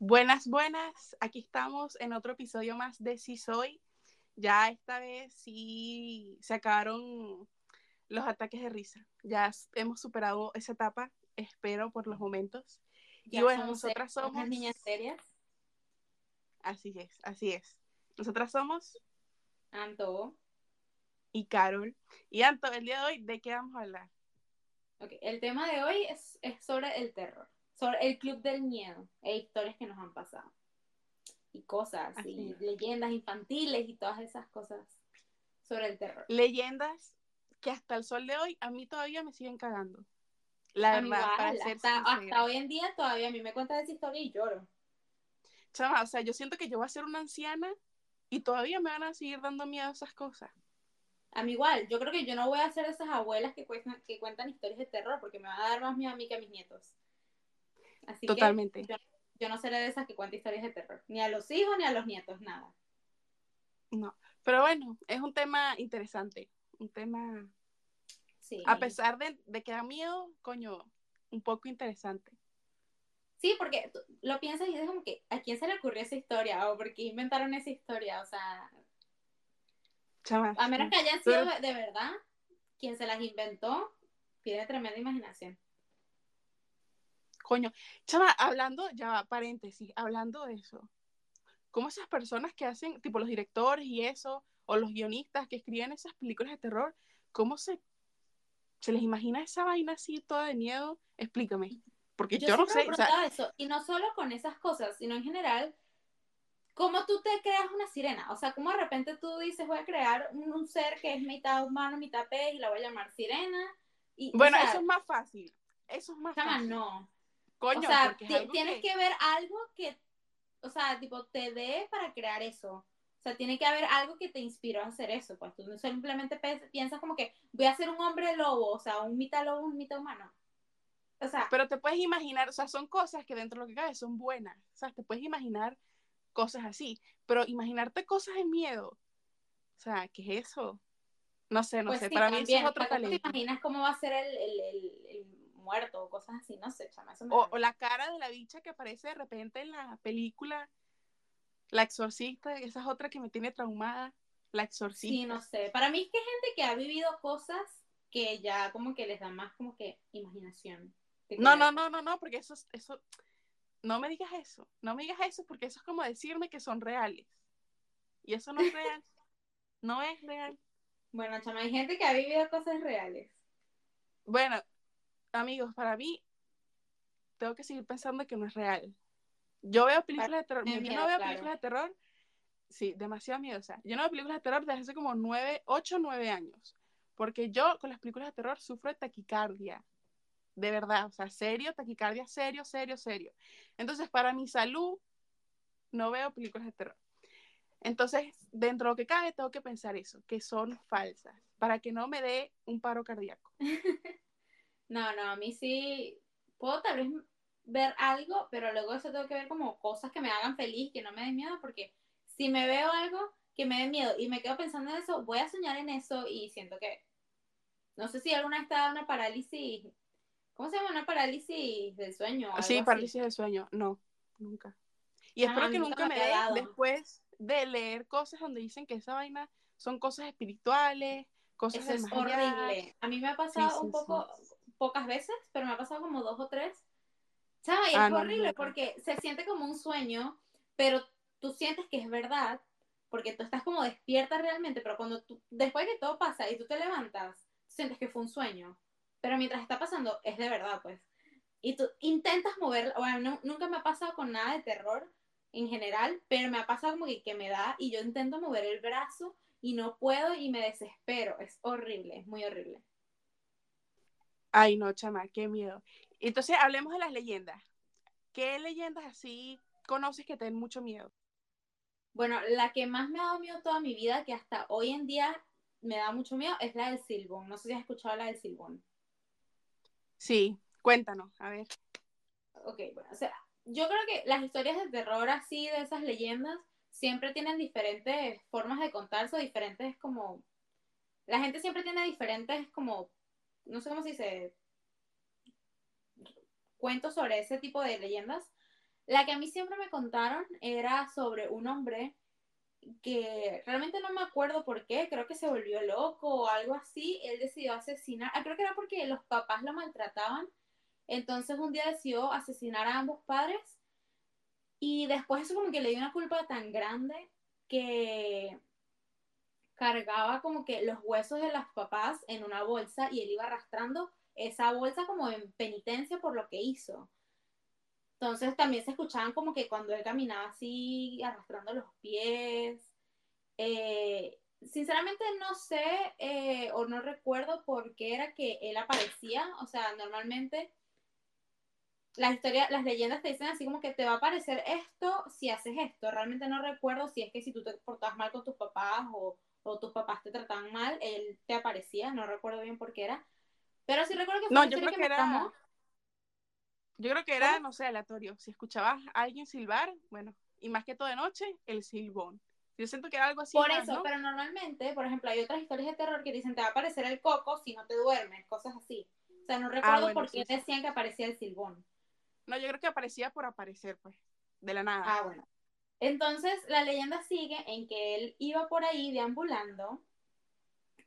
Buenas, buenas. Aquí estamos en otro episodio más de Si Soy. Ya esta vez sí se acabaron los ataques de risa. Ya hemos superado esa etapa, espero por los momentos. y bueno, nosotras somos niñas serias. Así es, así es. Nosotras somos Anto y Carol. Y Anto, el día de hoy, ¿de qué vamos a hablar? Okay. El tema de hoy es, es sobre el terror sobre el club del miedo e historias que nos han pasado. Y cosas, y leyendas infantiles y todas esas cosas sobre el terror. Leyendas que hasta el sol de hoy a mí todavía me siguen cagando. La verdad, hasta, hoy en día todavía a mí me cuentan esa historia y lloro. Chama, o sea, yo siento que yo voy a ser una anciana y todavía me van a seguir dando miedo esas cosas. A mí igual, yo creo que yo no voy a ser esas abuelas que, cuentan, que cuentan historias de terror porque me van a dar más miedo a mí que a mis nietos. Totalmente. yo, no seré de esas que cuenta historias de terror, ni a los hijos ni a los nietos, nada. No, pero bueno, es un tema interesante, un tema, sí. a pesar de, que da miedo, coño, un poco interesante. Sí, porque lo piensas y es como que, ¿a quién se le ocurrió esa historia? ¿O por qué inventaron esa historia? O sea, a menos que hayan sido de verdad, quien se las inventó, tiene tremenda imaginación. Coño, chava, hablando, ya va, paréntesis, hablando de eso, ¿cómo esas personas que hacen, tipo los directores y eso, o los guionistas que escriben esas películas de terror, cómo se, se les imagina esa vaina así toda de miedo? Explícame, porque yo, no sé. eso. Y no solo con esas cosas, sino en general, ¿cómo tú te creas una sirena? O sea, ¿cómo de repente tú dices, voy a crear un, ser que es mitad humano, mitad pez y la voy a llamar sirena? Y, bueno, eso es más fácil. Eso es más fácil. no. Coño, o sea, tienes que... ver algo que, o sea, tipo, te dé para crear eso. O sea, tiene que haber algo que te inspiró a hacer eso. Pues tú no simplemente piensas como que voy a ser un hombre lobo, o sea, un mitad lobo, un mitad humano. O sea. Pero te puedes imaginar, o sea, son cosas que dentro de lo que cabe son buenas. O sea, te puedes imaginar cosas así. Pero imaginarte cosas de miedo. O sea, ¿qué es eso? No sé, no pues sé. Para mí eso es otro talento. ¿Te imaginas cómo va a ser el, el, el muerto o cosas así, no sé, chama. o, la cara de la bicha que aparece de repente en la película, La Exorcista, esa es otra que me tiene traumada, La Exorcista. Sí, no sé. Para mí es que hay gente que ha vivido cosas que ya como que les da más como que imaginación. No, no, no, no, no, porque eso, eso, no me digas eso, no me digas eso porque eso es como decirme que son reales. Y eso no es real. no es real. Bueno, chama, hay gente que ha vivido cosas reales. Bueno, amigos, para mí, tengo que seguir pensando que no es real. Yo veo películas de terror. yo no veo películas de terror. Sí, demasiado miedosa. Yo no veo películas de terror desde hace como nueve, ocho, nueve años. Porque yo con las películas de terror sufro de taquicardia. De verdad, o sea, serio, taquicardia, serio, serio, serio. Entonces, para mi salud, no veo películas de terror. Entonces, dentro de lo que cabe, tengo que pensar eso, que son falsas, para que no me dé un paro cardíaco. No, no, a mí sí puedo tal vez ver algo, pero luego eso tengo que ver como cosas que me hagan feliz, que no me den miedo, porque si me veo algo que me dé miedo y me quedo pensando en eso, voy a soñar en eso y siento que, no sé si alguna vez te una parálisis, ¿cómo se llama? Una parálisis del sueño. Sí, parálisis del sueño, no, nunca. Y ah, espero que nunca me, dé después de leer cosas donde dicen que esa vaina son cosas espirituales, cosas Eso es horrible. A mí me ha pasado un poco, pocas veces, pero me ha pasado como dos o tres. ¿Sabes? Y es ah, horrible porque se siente como un sueño, pero tú sientes que es verdad, porque tú estás como despierta realmente, pero cuando tú, después que todo pasa y tú te levantas, sientes que fue un sueño, pero mientras está pasando es de verdad, pues. Y tú intentas mover, bueno, nunca me ha pasado con nada de terror en general, pero me ha pasado como que, que me da y yo intento mover el brazo y no puedo y me desespero. Es horrible, es muy horrible. Ay, no, chama, qué miedo. Entonces, hablemos de las leyendas. ¿Qué leyendas así conoces que te den mucho miedo? Bueno, la que más me ha dado miedo toda mi vida, que hasta hoy en día me da mucho miedo, es la del Silbón. No sé si has escuchado la del Silbón. Sí, cuéntanos, a ver. Ok, bueno, o sea, yo creo que las historias de terror así, de esas leyendas, siempre tienen diferentes formas de contarse, diferentes como... La gente siempre tiene diferentes como no sé cómo se dice, cuentos sobre ese tipo de leyendas. La que a mí siempre me contaron era sobre un hombre que realmente no me acuerdo por qué, creo que se volvió loco o algo así, él decidió asesinar, ah, creo que era porque los papás lo maltrataban, entonces un día decidió asesinar a ambos padres y después eso como que le dio una culpa tan grande que cargaba como que los huesos de los papás en una bolsa y él iba arrastrando esa bolsa como en penitencia por lo que hizo. Entonces también se escuchaban como que cuando él caminaba así, arrastrando los pies. Eh, sinceramente no sé eh, o no recuerdo por qué era que él aparecía. O sea, normalmente las historias, las leyendas te dicen así como que te va a aparecer esto si haces esto. Realmente no recuerdo si es que si tú te portabas mal con tus papás o, o tus papás te trataban mal, él te aparecía. No recuerdo bien por qué era. Pero sí recuerdo que fue no, yo creo que, era... Yo creo que era, no sé, aleatorio. Si escuchabas a alguien silbar, bueno, y más que todo de noche, el silbón. Yo siento que era algo así. Por eso, pero normalmente, por ejemplo, hay otras historias de terror que dicen te va a aparecer el coco si no te duermes, cosas así. O sea, no ah, recuerdo por qué decían que aparecía el silbón. No, yo creo que aparecía por aparecer, pues, de la nada. Ah, bueno. Entonces, la leyenda sigue en que él iba por ahí deambulando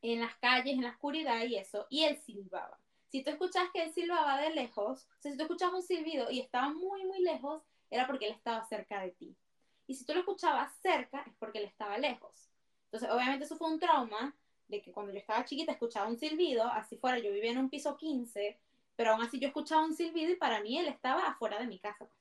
en las calles, en la oscuridad y eso, y él silbaba. Si tú escuchas que él silbaba de lejos, o sea, si tú escuchabas un silbido y estaba muy, muy lejos, era porque él estaba cerca de ti. Y si tú lo escuchabas cerca, es porque él estaba lejos. Entonces, obviamente eso fue un trauma de que cuando yo estaba chiquita escuchaba un silbido, así fuera, yo vivía en un piso 15, pero aún así yo escuchaba un silbido y para mí él estaba afuera de mi casa, pues.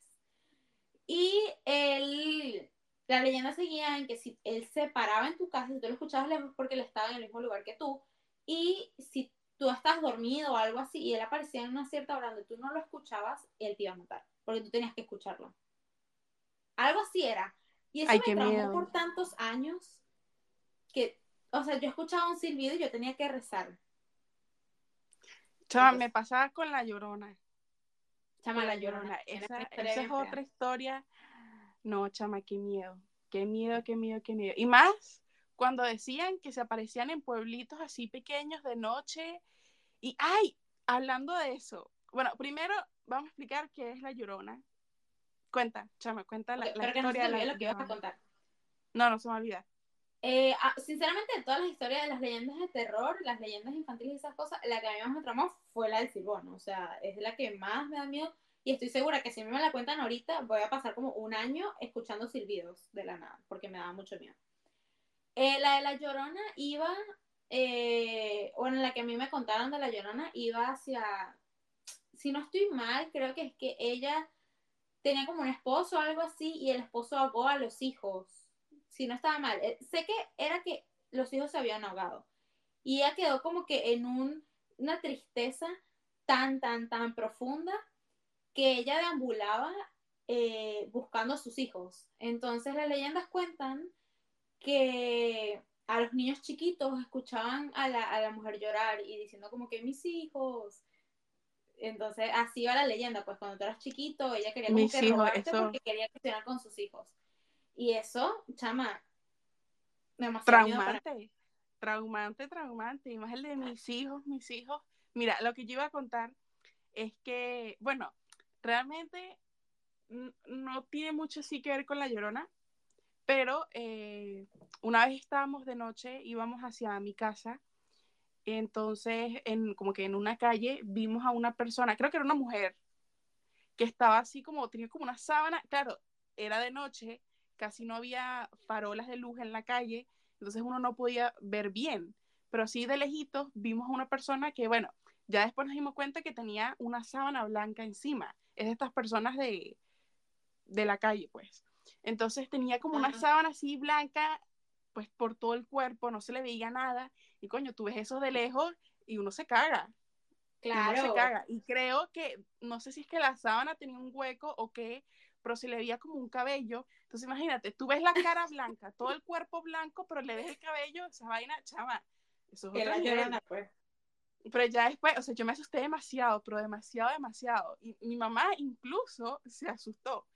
Y él, la leyenda seguía en que si él se paraba en tu casa, si tú lo escuchabas lejos, porque él estaba en el mismo lugar que tú, y si tú estás dormido o algo así y él aparecía en una cierta hora donde tú no lo escuchabas, él te iba a matar, porque tú tenías que escucharlo. Algo así era. Y eso me traumó por tantos años que, o sea, yo escuchaba un silbido y yo tenía que rezar. Chama, me pasaba con la llorona. Chama, la llorona. Esa, esa es otra historia. No, chama, qué miedo. Qué miedo, qué miedo, qué miedo. Y más cuando decían que se aparecían en pueblitos así pequeños de noche. Y, ay, hablando de eso, bueno, primero vamos a explicar qué es la llorona. Cuenta, chama, cuenta la, historia. No se lo que ibas a contar. No, no se me olvida. Eh, ah, sinceramente, de todas las historias de las leyendas de terror, las leyendas infantiles y esas cosas, la que a mí más me tramó fue la del silbón. O sea, es la que más me da miedo. Y estoy segura que si me la cuentan ahorita, voy a pasar como un año escuchando silbidos de la nada, porque me da mucho miedo. Eh, la de la Llorona iba, eh, bueno, la que a mí me contaron de la Llorona iba hacia, si no estoy mal, creo que es que ella tenía como un esposo o algo así y el esposo ahogó a los hijos. Si no estaba mal, eh, sé que era que los hijos se habían ahogado y ella quedó como que en un, una tristeza tan, tan, tan profunda que ella deambulaba buscando a sus hijos. Entonces las leyendas cuentan que a los niños chiquitos escuchaban a la, a la mujer llorar y diciendo como que mis hijos. Entonces, así va la leyenda, pues cuando tú eras chiquito, ella quería como que robarte porque quería cuestionar con sus hijos. Y eso, chama, traumante, traumante, traumante, y más el de mis hijos, mis hijos. Mira, lo que yo iba a contar es que, bueno, realmente no tiene mucho sí que ver con la llorona, pero eh, una vez estábamos de noche, íbamos hacia mi casa, entonces, en, como que en una calle, vimos a una persona, creo que era una mujer, que estaba así como, tenía como una sábana, claro, era de noche, casi no había farolas de luz en la calle, entonces uno no podía ver bien, pero sí de lejitos vimos a una persona que, bueno, ya después nos dimos cuenta que tenía una sábana blanca encima, es de estas personas de, de la calle, pues. Entonces tenía como una sábana así blanca, pues por todo el cuerpo, no se le veía nada. Y coño, tú ves eso de lejos y uno se caga. Claro. Y se caga. Y creo que, no sé si es que la sábana tenía un hueco o qué, pero se le veía como un cabello. Entonces imagínate, tú ves la cara blanca, todo el cuerpo blanco, pero le ves el cabello, esa vaina, chava. Eso es otra pues. Pero ya después, o sea, yo me asusté demasiado, pero demasiado, demasiado. Y mi mamá incluso se asustó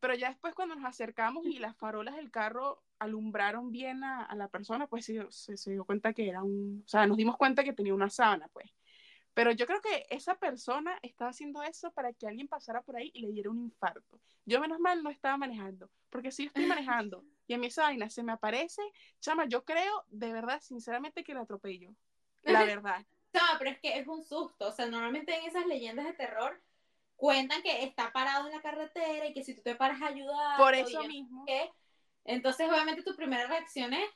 pero ya después cuando nos acercamos y las farolas del carro alumbraron bien a, la persona, pues se, se, dio cuenta que era un, o sea, nos dimos cuenta que tenía una sábana, pues. Pero yo creo que esa persona estaba haciendo eso para que alguien pasara por ahí y le diera un infarto. Yo menos mal no estaba manejando, porque si yo estoy manejando y a mí esa vaina se me aparece, chama, yo creo de verdad, sinceramente, que la atropello. La verdad. No, pero es que es un susto. O sea, normalmente en esas leyendas de terror cuentan que está parado en la carretera y que si tú te paras a ayudar. Por eso mismo. entonces, obviamente, tu primera reacción es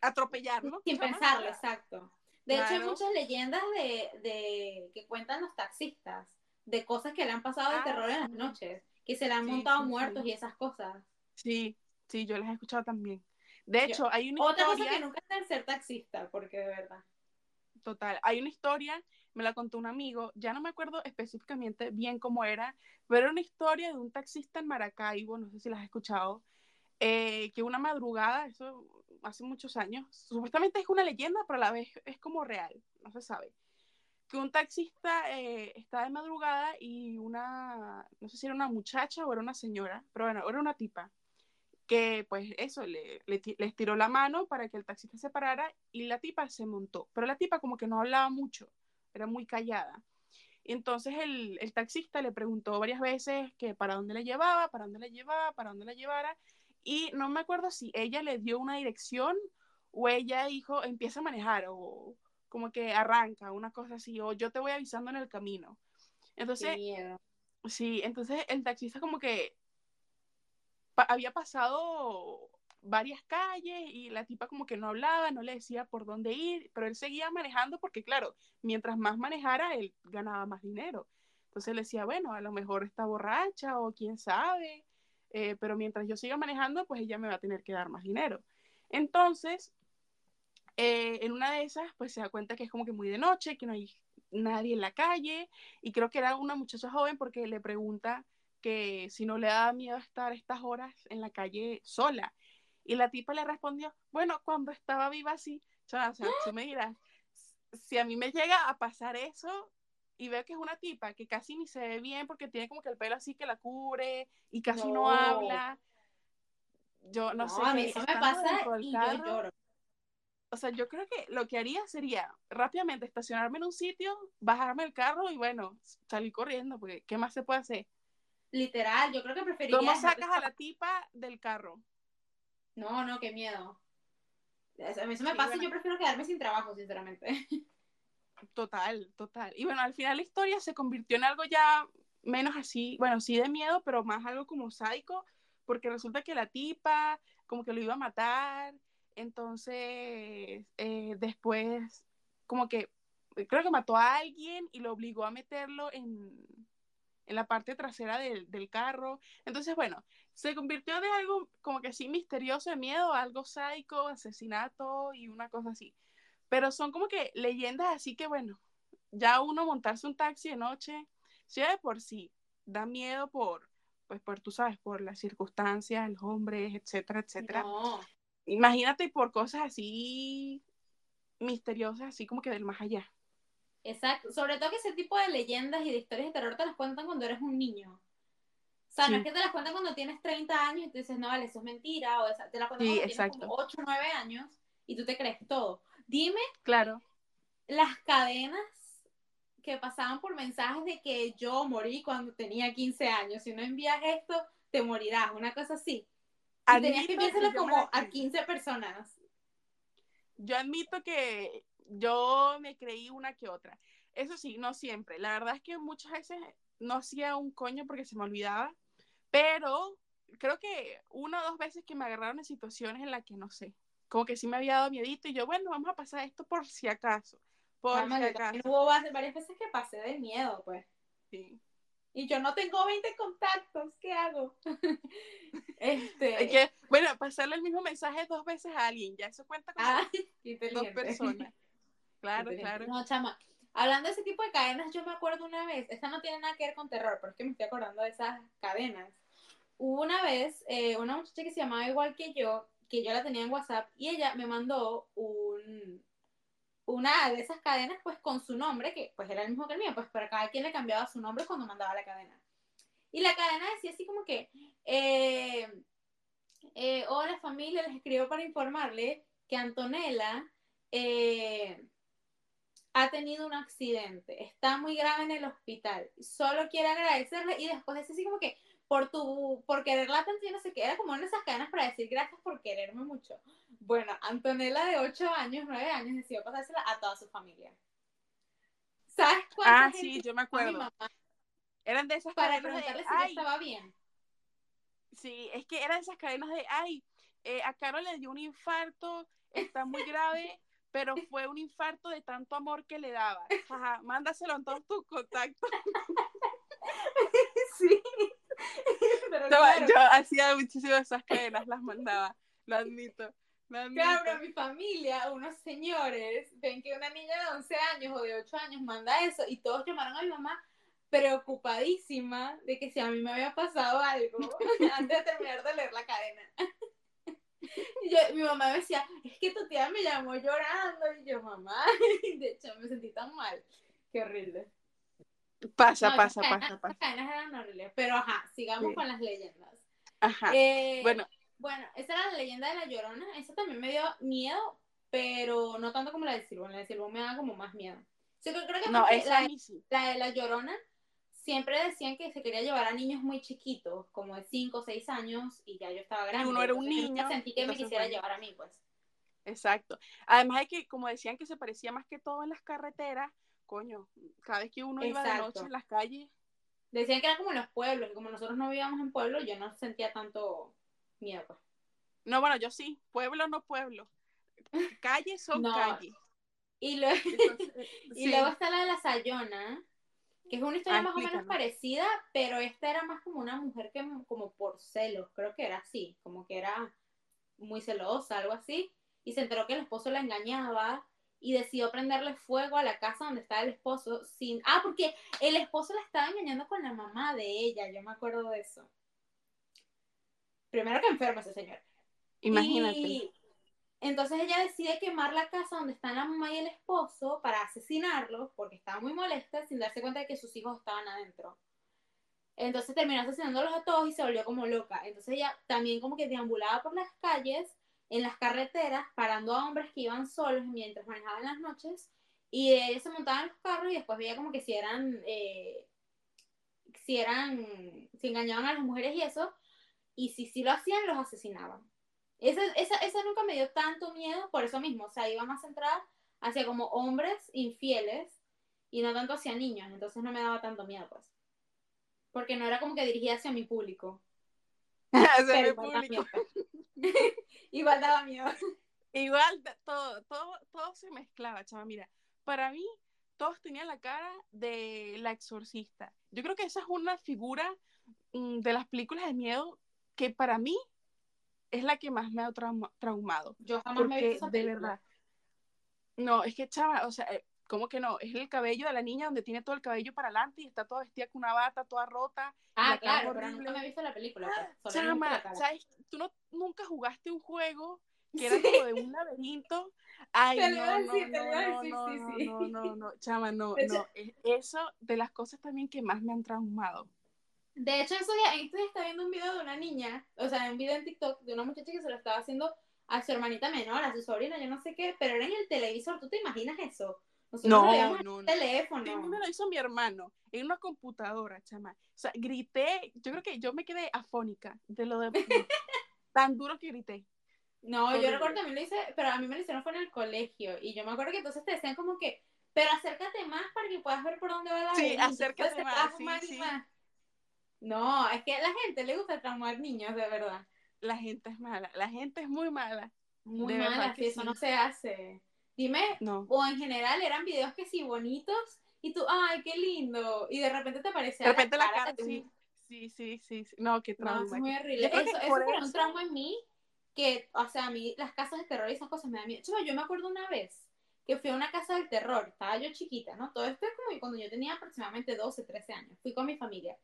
atropellarlo. Sin pensarlo, exacto. De hecho, hay muchas leyendas de, que cuentan los taxistas, de cosas que le han pasado de ah, terror en las noches, que se le han montado muertos y esas cosas. Sí, sí, yo las he escuchado también. De hecho, hay una Otra cosa que nunca es ser taxista, porque de verdad. Total, hay una historia, me la contó un amigo, ya no me acuerdo específicamente bien cómo era, pero era una historia de un taxista en Maracaibo, no sé si la has escuchado, eh, que una madrugada, eso hace muchos años, supuestamente es una leyenda, pero a la vez es como real, no se sabe, que un taxista eh, estaba de madrugada y una, no sé si era una muchacha o era una señora, pero bueno, era una tipa, que pues eso, le, le, tiró la mano para que el taxista se parara y la tipa se montó, pero la tipa como que no hablaba mucho, era muy callada. Entonces el, el taxista le preguntó varias veces que para dónde la llevaba, para dónde la llevaba, para dónde la llevara, y no me acuerdo si ella le dio una dirección o ella dijo, empieza a manejar o como que arranca, una cosa así, o yo te voy avisando en el camino. Entonces, sí, entonces el taxista como que había pasado varias calles y la tipa como que no hablaba, no le decía por dónde ir, pero él seguía manejando porque claro, mientras más manejara, él ganaba más dinero. Entonces le decía, bueno, a lo mejor está borracha o quién sabe. Eh, pero mientras yo siga manejando, pues ella me va a tener que dar más dinero. Entonces, eh, en una de esas, pues se da cuenta que es como que muy de noche, que no hay nadie en la calle, y creo que era una muchacha joven porque le pregunta que si no le da miedo estar estas horas en la calle sola. Y la tipa le respondió, bueno, cuando estaba viva sí, o sea, tú me dirás, si a mí me llega a pasar eso, y veo que es una tipa que casi ni se ve bien porque tiene como que el pelo así que la cubre y casi no, habla. Yo no, sé. A mí eso me pasa y yo lloro. O sea, yo creo que lo que haría sería rápidamente estacionarme en un sitio, bajarme el carro y bueno, salir corriendo, porque ¿qué más se puede hacer? Literal, yo creo que preferiría. ¿Cómo sacas a la tipa del carro? No, no, qué miedo. A mí eso me pasa y yo prefiero quedarme sin trabajo, sinceramente. Total, total. Y bueno, al final la historia se convirtió en algo ya menos así, bueno, sí de miedo, pero más algo como psycho, porque resulta que la tipa como que lo iba a matar, entonces eh, después como que creo que mató a alguien y lo obligó a meterlo en, en la parte trasera del, del, carro. Entonces, bueno, se convirtió de algo como que así misterioso de miedo algo psycho, asesinato y una cosa así. Pero son como que leyendas así que, bueno, ya uno montarse un taxi de noche, si de por sí da miedo por, pues por, tú sabes, por las circunstancias, los hombres, etcétera, etcétera. Imagínate por cosas así misteriosas, así como que del más allá. Exacto, sobre todo que ese tipo de leyendas y de historias de terror te las cuentan cuando eres un niño. O sea, no es que te las cuentan cuando tienes 30 años y tú dices, no, vale, eso es mentira, o te las cuentan cuando tienes como 8 o 9 años y tú te crees todo. Dime. Claro. Las cadenas que pasaban por mensajes de que yo morí cuando tenía 15 años. Si no envías esto, te morirás. Una cosa así. Y tenías que enviárselo como a 15 personas. Yo admito que yo me creí una que otra. Eso sí, no siempre. La verdad es que muchas veces no hacía un coño porque se me olvidaba. Pero creo que una o dos veces que me agarraron en situaciones en las que no sé como que sí me había dado miedito y yo, bueno, vamos a pasar esto por si acaso. Por si acaso. Hubo varias veces que pasé de miedo, pues. Sí. Y yo no tengo 20 contactos, ¿qué hago? este... que, bueno, pasarle el mismo mensaje dos veces a alguien, ya eso cuenta como ah, dos personas. Claro, claro. No, chama, hablando de ese tipo de cadenas, yo me acuerdo una vez, esta no tiene nada que ver con terror, pero es que me estoy acordando de esas cadenas. Hubo una vez eh, una muchacha que se llamaba igual que yo, que yo la tenía en WhatsApp y ella me mandó un, una de esas cadenas pues con su nombre, que pues era el mismo que el mío, pues para cada quien le cambiaba su nombre cuando mandaba la cadena. Y la cadena decía así como que, eh, eh, hola familia, les escribo para informarle que Antonella, eh, ha tenido un accidente, está muy grave en el hospital, solo quiere agradecerle y después decir así como que por tu, por quererla tanto, no sé qué, era como de esas cadenas para decir gracias por quererme mucho. Bueno, Antonella de 8 años, 9 años, decidió pasársela a toda su familia. ¿Sabes cuánta Ah, sí, yo me acuerdo. Eran de esas para preguntarle si ay, estaba bien. Sí, es que eran esas cadenas de, ay, eh, a Carol le dio un infarto, está muy grave, pero fue un infarto de tanto amor que le daba. Ajá, mándaselo en todos tus contactos. Sí. Yo hacía muchísimas esas cadenas, las mandaba, lo admito. Claro, mi familia, unos señores, ven que una niña de 11 años o de 8 años manda eso y todos llamaron a mi mamá preocupadísima de que si a mí me había pasado algo antes de terminar de leer la cadena. Mi mamá me decía, es que tu tía me llamó llorando. Y yo, mamá, de hecho me sentí tan mal. Qué horrible. Pasa, pasa, pasa, pasa. Pero ajá, sigamos con las leyendas. Ajá. Eh, bueno. Bueno, esa era la leyenda de la llorona. Esa también me dio miedo, pero no tanto como la del silbón. La del silbón me da como más miedo. Yo creo que no, la, la de la llorona siempre decían que se quería llevar a niños muy chiquitos, como de 5 o 6 años, y ya yo estaba grande. uno era un niño. Sentí que me quisiera llevar a mí, pues. Exacto. Además de que, como decían que se parecía más que todo en las carreteras, coño, cada vez que uno iba de noche en las calles. Decían que era como en los pueblos, y como nosotros no vivíamos en pueblos, yo no sentía tanto miedo, pues. No, bueno, yo sí, pueblo no pueblo. Calles son calles. Y, luego, y luego está la de la Sayona, que es una historia más o menos parecida, pero esta era más como una mujer que como por celos, creo que era así, como que era muy celosa, algo así, y se enteró que el esposo la engañaba y decidió prenderle fuego a la casa donde estaba el esposo sin... Ah, porque el esposo la estaba engañando con la mamá de ella, yo me acuerdo de eso. Primero que enferma ese señor. Imagínate. Entonces ella decide quemar la casa donde están la mamá y el esposo para asesinarlos porque estaba muy molesta sin darse cuenta de que sus hijos estaban adentro. Entonces terminó asesinándolos a todos y se volvió como loca. Entonces ella también como que deambulaba por las calles, en las carreteras, parando a hombres que iban solos mientras manejaban las noches y ellos se montaban en los carros y después veía como que si eran, eh, si eran, si engañaban a las mujeres y eso, y si sí lo hacían, los asesinaban. Esa, esa, esa nunca me dio tanto miedo por eso mismo. O sea, iba más centrada hacia como hombres infieles y no tanto hacia niños. Entonces no me daba tanto miedo, pues. Porque no era como que dirigía hacia mi público. hacia mi público. igual daba miedo. Igual todo, todo, todo se mezclaba, chava. Mira, para mí todos tenían la cara de la exorcista. Yo creo que esa es una figura mm, de las películas de miedo que para mí es la que más me ha traumado. Yo jamás me he visto de verdad. No, es que chava, o sea, eh, ¿cómo que no? Es el cabello de la niña donde tiene todo el cabello para adelante y está toda vestida con una bata, toda rota. Ah, claro, pero nunca me he visto la película. Pues, chama, ¿sabes? Tú no, nunca jugaste un juego que era como de un laberinto. Ay, no, no, no, no, no, no, no, chama, no, no. Eso de las cosas también que más me han traumado. De hecho, eso ya, esto está viendo un video de una niña, o sea, un video en TikTok de una muchacha que se lo estaba haciendo a su hermanita menor, a su sobrina, yo no sé qué, pero era en el televisor, ¿tú te imaginas eso? No, no, no. teléfono. me lo hizo mi hermano, en una computadora, chama. O sea, grité, yo creo que yo me quedé afónica de lo de tan duro que grité. No, yo recuerdo también lo hice, pero a mí me lo hicieron fue en el colegio, y yo me acuerdo que entonces te decían como que, pero acércate más para que puedas ver por dónde va la Sí, acércate más, sí, sí. No, es que a la gente le gusta traumar niños, de verdad. La gente es mala, la gente es muy mala. Muy mala, que eso no se hace. Dime, no. o en general eran videos que sí bonitos y tú, ay, qué lindo, y de repente te aparece De repente la cara, sí, sí, sí, sí, no, qué trauma. No, es muy horrible. Eso, eso fue un trauma en mí que, o sea, a mí las casas de terror y esas cosas me dan miedo. yo me acuerdo una vez que fui a una casa del terror, estaba yo chiquita, ¿no? Todo esto es como cuando yo tenía aproximadamente 12, 13 años. Fui con mi familia.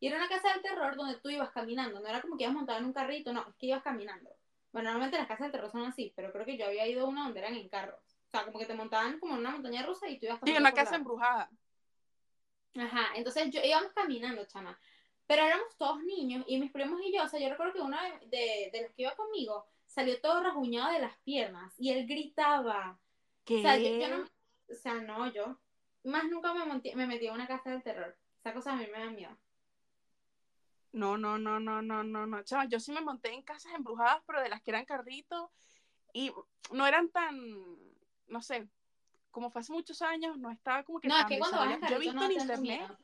Y era una casa del terror donde tú ibas caminando, no era como que ibas montado en un carrito, no, es que ibas caminando. Bueno, normalmente las casas del terror son así, pero creo que yo había ido a una donde eran en carros. O sea, como que te montaban como en una montaña rusa y tú ibas Sí, en una casa embrujada. Ajá, entonces yo íbamos caminando, chama. Pero éramos todos niños y mis primos y yo, o sea, yo recuerdo que uno de, de los que iba conmigo salió todo rasguñado de las piernas y él gritaba. ¿Qué? O sea, yo, no, o sea, no, yo más nunca me, me metí en una casa del terror. Esa cosa a mí me da miedo. No, no, no, no, no, no, no. Chama, yo sí me monté en casas embrujadas, pero de las que eran carritos y no eran tan, no sé, como fue hace muchos años, no estaba como que... No, es que cuando vas carrito, Yo he visto en internet,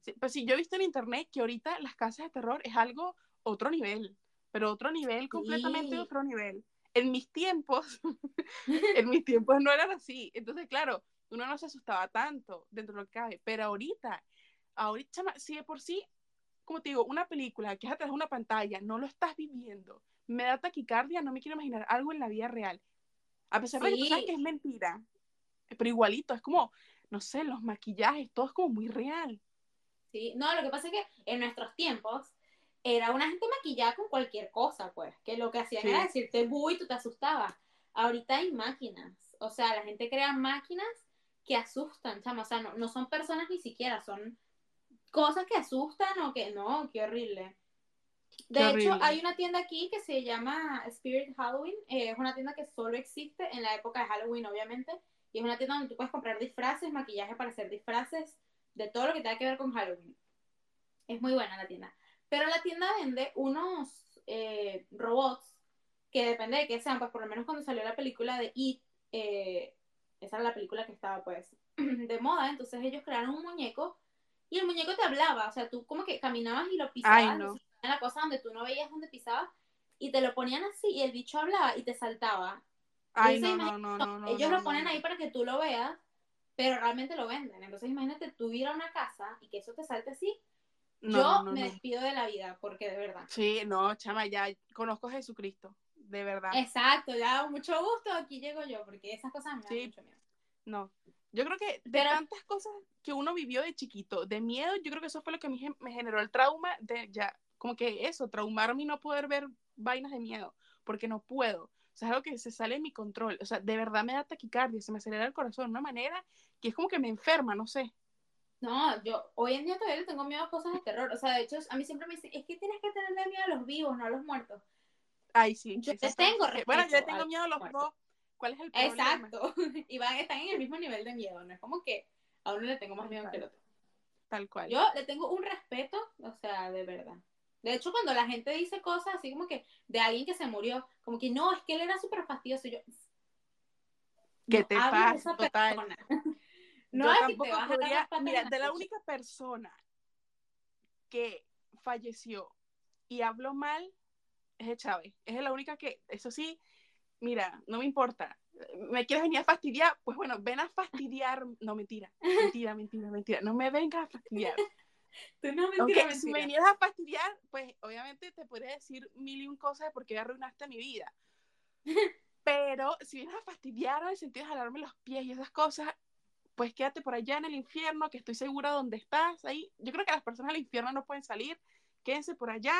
sí, pues sí, yo he visto en internet que ahorita las casas de terror es algo otro nivel, pero otro nivel, completamente otro nivel. En mis tiempos, en mis tiempos no eran así. Entonces, claro, uno no se asustaba tanto dentro de lo que cabe, pero ahorita, ahorita, chama, si de por sí como te digo, una película que es atrás de una pantalla, no lo estás viviendo, me da taquicardia, no me quiero imaginar algo en la vida real. A pesar de que tú sabes que es mentira, pero igualito, es como, no sé, los maquillajes, todo es como muy real. Sí, no, lo que pasa es que en nuestros tiempos era una gente maquillada con cualquier cosa, pues, que lo que hacían era decirte bu y tú te asustabas. Ahorita hay máquinas, o sea, la gente crea máquinas que asustan, chama, o sea, no, no son personas ni siquiera, son cosas que asustan o que no, qué horrible. De hecho, hay una tienda aquí que se llama Spirit Halloween. Eh, es una tienda que solo existe en la época de Halloween, obviamente. Y es una tienda donde tú puedes comprar disfraces, maquillaje para hacer disfraces, de todo lo que tenga que ver con Halloween. Es muy buena la tienda. Pero la tienda vende unos eh, robots que depende de qué sean, pues por lo menos cuando salió la película de It, eh, esa era la película que estaba pues de moda, entonces ellos crearon un muñeco y el muñeco te hablaba, o sea, tú como que caminabas y lo pisabas, la cosa donde tú no veías dónde pisabas, y te lo ponían así y el bicho hablaba y te saltaba. Ay, no, no, no, no, Ellos lo ponen ahí para que tú lo veas, pero realmente lo venden. Entonces imagínate tú ir a una casa y que eso te salte así. yo me despido de la vida, porque de verdad. Sí, no, chama, ya conozco a Jesucristo, de verdad. Exacto, ya mucho gusto, aquí llego yo, porque esas cosas me dan mucho miedo. No, yo creo que de tantas cosas que uno vivió de chiquito, de miedo, yo creo que eso fue lo que a mí me generó el trauma de ya, como que eso, traumarme y no poder ver vainas de miedo, porque no puedo. O sea, es algo que se sale de mi control. O sea, de verdad me da taquicardia, se me acelera el corazón de una manera que es como que me enferma, no sé. No, yo hoy en día todavía le tengo miedo a cosas de terror. O sea, de hecho, a mí siempre me dicen, es que tienes que tenerle miedo a los vivos, no a los muertos. Ay, sí. Yo te tengo Bueno, yo tengo miedo a los dos ¿Cuál es el problema? Exacto. Y van, están en el mismo nivel de miedo. No es como que a uno le tengo más miedo que al otro. Tal cual. Yo le tengo un respeto, o sea, de verdad. De hecho, cuando la gente dice cosas así como que de alguien que se murió, como que no, es que él era súper fastidioso. Yo. ¿Qué te pasa? Total. no es que te vas podría, Mira, de la única persona que falleció y habló mal es Chávez. Es la única que, eso sí, mira, no me importa, me quieres venir a fastidiar, pues bueno, ven a fastidiar, no, mentira, mentira, mentira, mentira, no me vengas a fastidiar. Tú no mentira, mentira. Si me vinieras a fastidiar, pues obviamente te podría decir mil y un cosas de por qué arruinaste mi vida. Pero si vienes a fastidiar en el sentido de jalarme los pies y esas cosas, pues quédate por allá en el infierno, que estoy segura donde estás. Ahí, yo creo que las personas del infierno no pueden salir, quédense por allá,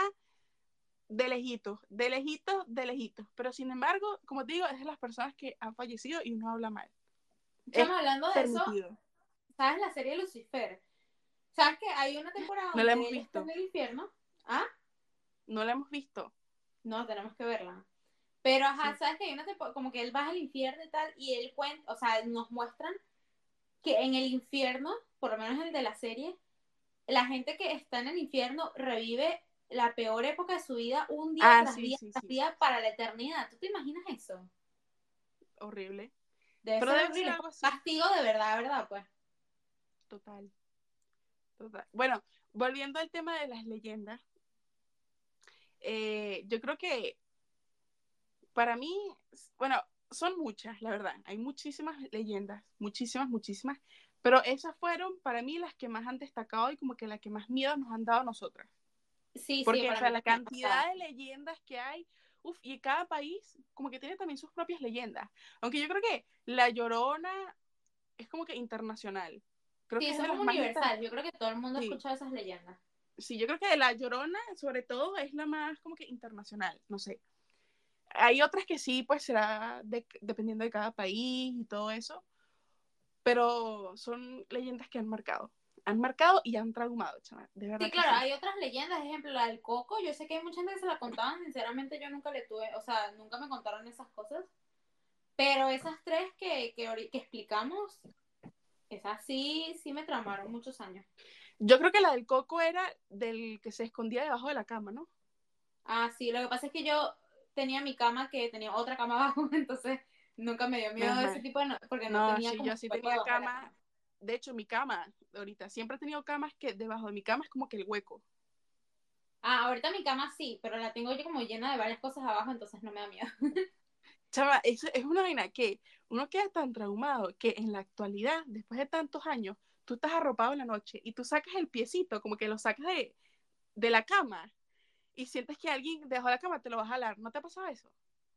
de lejitos, de lejitos, de lejitos. Pero sin embargo, como te digo, es de las personas que han fallecido y uno habla mal. Estamos hablando de eso. ¿Sabes la serie Lucifer? ¿Sabes que hay una temporada no la hemos visto. en el infierno? ¿Ah? No la hemos visto. No, tenemos que verla. Pero, ajá, ¿sabes que hay una temporada, como que él baja al infierno y tal, y él cuenta, o sea, nos muestran que en el infierno, por lo menos el de la serie, la gente que está en el infierno revive la peor época de su vida un día ah, tras día, día para la eternidad. ¿Tú te imaginas eso? Horrible. Debe Pero ser horrible. Castigo de verdad, ¿verdad? Pues. Total. Total. Bueno, volviendo al tema de las leyendas, eh, yo creo que para mí, bueno, son muchas, la verdad. Hay muchísimas leyendas, muchísimas, muchísimas. Pero esas fueron para mí las que más han destacado y como que las que más miedo nos han dado a nosotras. Sí, Porque, o sea, la cantidad de leyendas que hay, uf, y cada país como que tiene también sus propias leyendas. Aunque yo creo que La Llorona es como que internacional. Creo sí, que es, como universal. Yo creo que todo el mundo ha escuchado esas leyendas. Sí, yo creo que La Llorona, sobre todo, es la más como que internacional, no sé. Hay otras que sí, pues será dependiendo de cada país y todo eso, pero son leyendas que han marcado han marcado y han traumado, chaval. De verdad. Sí, claro, hay otras leyendas, ejemplo, la del coco. Yo sé que hay mucha gente que se la contaban, sinceramente yo nunca le tuve, o sea, nunca me contaron esas cosas. Pero esas tres que, que, que explicamos, esas sí, sí me traumaron muchos años. Yo creo que la del coco era del que se escondía debajo de la cama, ¿no? Ah, sí, lo que pasa es que yo tenía mi cama que tenía otra cama abajo, entonces nunca me dio miedo ese tipo de... porque no, tenía sí, yo sí tenía cama, de hecho mi cama, ahorita, siempre he tenido camas que debajo de mi cama es como que el hueco. Ah, ahorita mi cama sí, pero la tengo yo como llena de varias cosas abajo, entonces no me da miedo. Chava, eso es una vaina que uno queda tan traumado que en la actualidad, después de tantos años, tú estás arropado en la noche y tú sacas el piecito, como que lo sacas de, de la cama y sientes que alguien dejó la cama, te lo va a jalar. ¿No te ha pasado eso?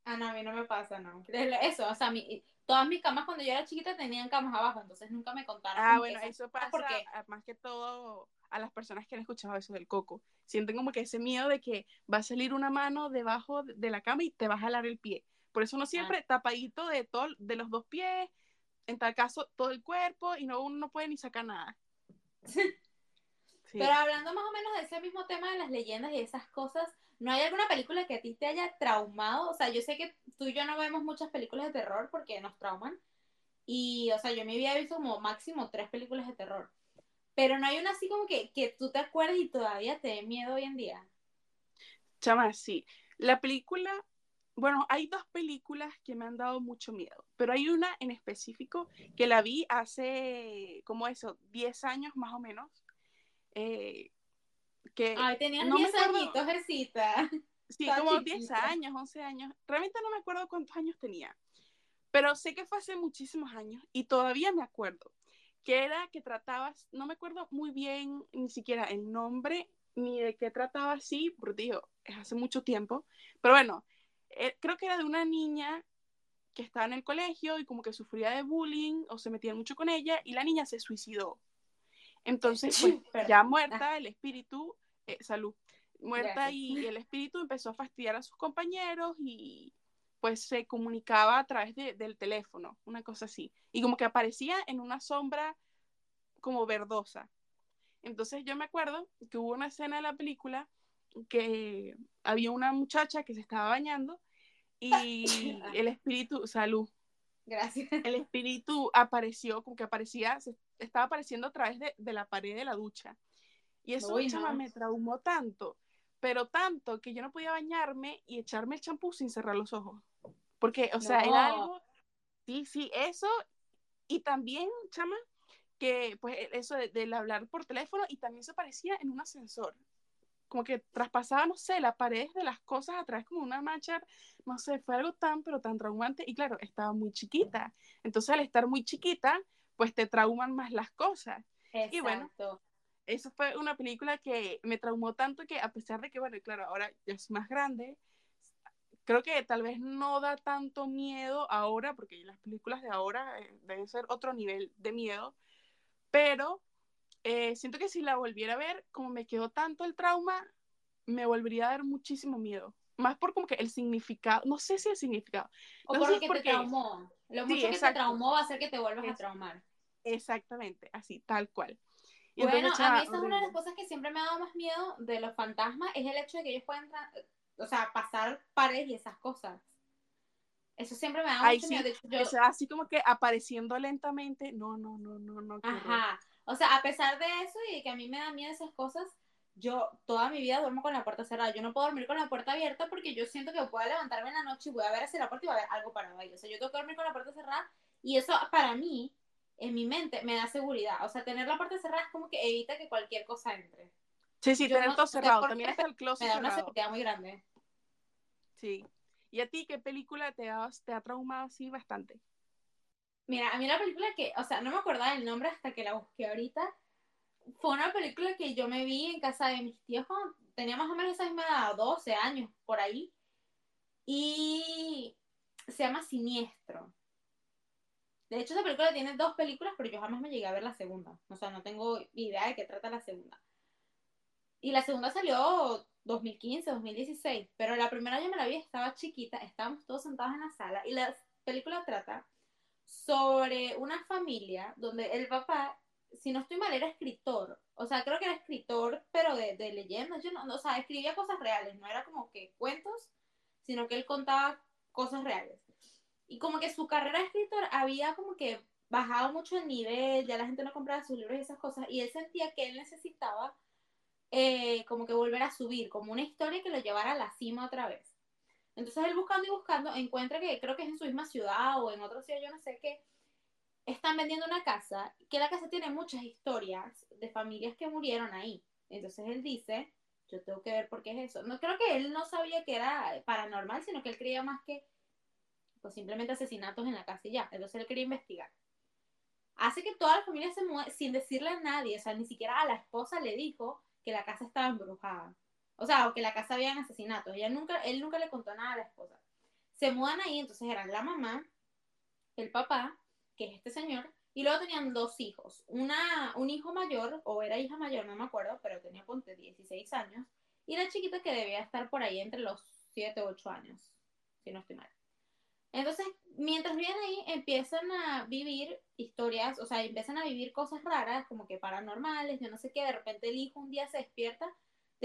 Ah, no, a mí no me pasa, no. Eso, o sea, mi, todas mis camas cuando yo era chiquita tenían camas abajo, entonces nunca me contaron. Ah, bueno, eso pasa porque... más que todo a las personas que han escuchado eso del coco. Sienten como que ese miedo de que va a salir una mano debajo de la cama y te va a jalar el pie. Por eso uno siempre ah. tapadito de, todo, de los dos pies, en tal caso todo el cuerpo, y no uno no puede ni sacar nada. Pero hablando más o menos de ese mismo tema de las leyendas y esas cosas, ¿no hay alguna película que a ti te haya traumado? O sea, yo sé que tú y yo no vemos muchas películas de terror porque nos trauman. Y, o sea, yo me había visto como máximo tres películas de terror. Pero no hay una así como que, que tú te acuerdas y todavía te dé miedo hoy en día. Chama, sí. La película, bueno, hay dos películas que me han dado mucho miedo, pero hay una en específico que la vi hace, como eso, 10 años más o menos. Eh, que Ay, tenías 10 añitos, Jesita. Sí, como 10 años, 11 años. Realmente no me acuerdo cuántos años tenía, pero sé que fue hace muchísimos años y todavía me acuerdo que era que tratabas, no me acuerdo muy bien ni siquiera el nombre ni de qué trataba así, porque digo, es hace mucho tiempo, pero bueno, eh, creo que era de una niña que estaba en el colegio y como que sufría de bullying o se metía mucho con ella y la niña se suicidó. Entonces, pues, ya muerta, el espíritu, eh, salud, muerta y, el espíritu empezó a fastidiar a sus compañeros y pues se comunicaba a través del teléfono, una cosa así. Y como que aparecía en una sombra como verdosa. Entonces yo me acuerdo que hubo una escena de la película que había una muchacha que se estaba bañando y el espíritu, salud. Gracias. El espíritu apareció, como que aparecía, estaba apareciendo a través de, la pared de la ducha. Y eso me traumó tanto, pero tanto que yo no podía bañarme y echarme el champú sin cerrar los ojos. Porque, o sea, era algo, sí, sí, eso, y también, chama, que pues e, eso del hablar por teléfono y también se parecía en un ascensor. Como que traspasaba, no sé, las paredes de las cosas a través como una mancha, no sé, fue algo tan, pero tan traumante. Y claro, estaba muy chiquita. Entonces, al estar muy chiquita, pues te trauman más las cosas. Y bueno, eso fue una película que me traumó tanto que a pesar de que, bueno, claro, ahora ya es más grande, creo que tal vez no da tanto miedo ahora, porque las películas de ahora eh, deben ser otro nivel de miedo, pero eh, siento que si la volviera a ver, como me quedó tanto el trauma, me volvería a dar muchísimo miedo. Más por como que el significado, no sé si el significado. O por lo que te traumó. Lo mucho que te traumó va a hacer que te vuelvas a traumar. Exactamente, así, tal cual. bueno, a mí esa es una de las cosas que siempre me ha dado más miedo de los fantasmas, es el hecho de que ellos pueden o sea, pasar paredes y esas cosas. Eso siempre me da mucho miedo. así como que apareciendo lentamente. No, no, no, no, no. Ajá. O sea, a pesar de eso y de que a mí me da miedo esas cosas, yo toda mi vida duermo con la puerta cerrada. Yo no puedo dormir con la puerta abierta porque yo siento que voy a levantarme en la noche y voy a ver hacia la puerta y va a haber algo parado ahí. O sea, yo tengo que dormir con la puerta cerrada y eso para mí, en mi mente, me da seguridad. O sea, tener la puerta cerrada es como que evita que cualquier cosa entre. Sí, sí, tener todo cerrado. También está el closet Me da una seguridad muy grande. Sí. ¿Y a ti qué película te ha, te ha traumado así bastante? Mira, a mí la película que, o sea, no me acordaba del nombre hasta que la busqué ahorita. Fue una película que yo me vi en casa de mis tíos tenía más o menos esa misma edad, 12 años, por ahí. Y se llama Siniestro. De hecho, esa película tiene dos películas, pero yo jamás me llegué a ver la segunda. O sea, no tengo idea de qué trata la segunda. Y la segunda salió 2015, 2016, pero la primera yo me la vi, estaba chiquita, estábamos todos sentados en la sala y la película trata sobre una familia donde el papá, si no estoy mal, era escritor, o sea, creo que era escritor, pero de, de leyendas, yo no, o sea, escribía cosas reales, no era como que cuentos, sino que él contaba cosas reales. Y como que su carrera de escritor había como que bajado mucho el nivel, ya la gente no compraba sus libros y esas cosas, y él sentía que él necesitaba eh, como que volver a subir, como una historia que lo llevara a la cima otra vez. Entonces él buscando y buscando encuentra que creo que es en su misma ciudad o en otro ciudad, yo no sé qué, están vendiendo una casa, que la casa tiene muchas historias de familias que murieron ahí. Entonces él dice, yo tengo que ver por qué es eso. No creo que él no sabía que era paranormal, sino que él creía más que pues simplemente asesinatos en la casa y ya. Entonces él quería investigar. Hace que toda la familia se mueva sin decirle a nadie, o sea, ni siquiera a la esposa le dijo que la casa estaba embrujada. O sea, o que la casa había asesinatos. Ella nunca, él nunca le contó nada a la esposa. Se mudan ahí, entonces eran la mamá, el papá, que es este señor, y luego tenían dos hijos. Una, un hijo mayor, o era hija mayor, no me acuerdo, pero tenía ponte 16 años, y la chiquita que debía estar por ahí entre los 7 o 8 años, si no estoy mal. Entonces, mientras viven ahí, empiezan a vivir historias, o sea, empiezan a vivir cosas raras, como que paranormales, yo no sé qué, de repente el hijo un día se despierta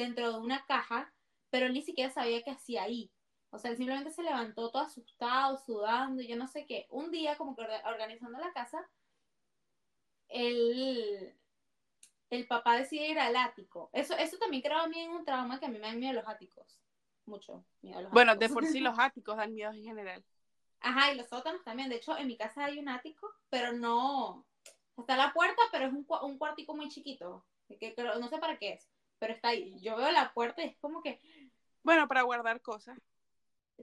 dentro de una caja, pero él ni siquiera sabía qué hacía ahí. O sea, él simplemente se levantó todo asustado, sudando, yo no sé qué. Un día, como que organizando la casa, el, el papá decide ir al ático. Eso, eso también creo a mí en un trauma que a mí me dan miedo los áticos. Mucho miedo los Bueno, de por sí los áticos dan miedo en general. Ajá, y los sótanos también. De hecho, en mi casa hay un ático, pero no. Está la puerta, pero es un, un cuartico muy chiquito. Que, no sé para qué es, pero está ahí. Yo veo la puerta y es como que. Bueno, para guardar cosas.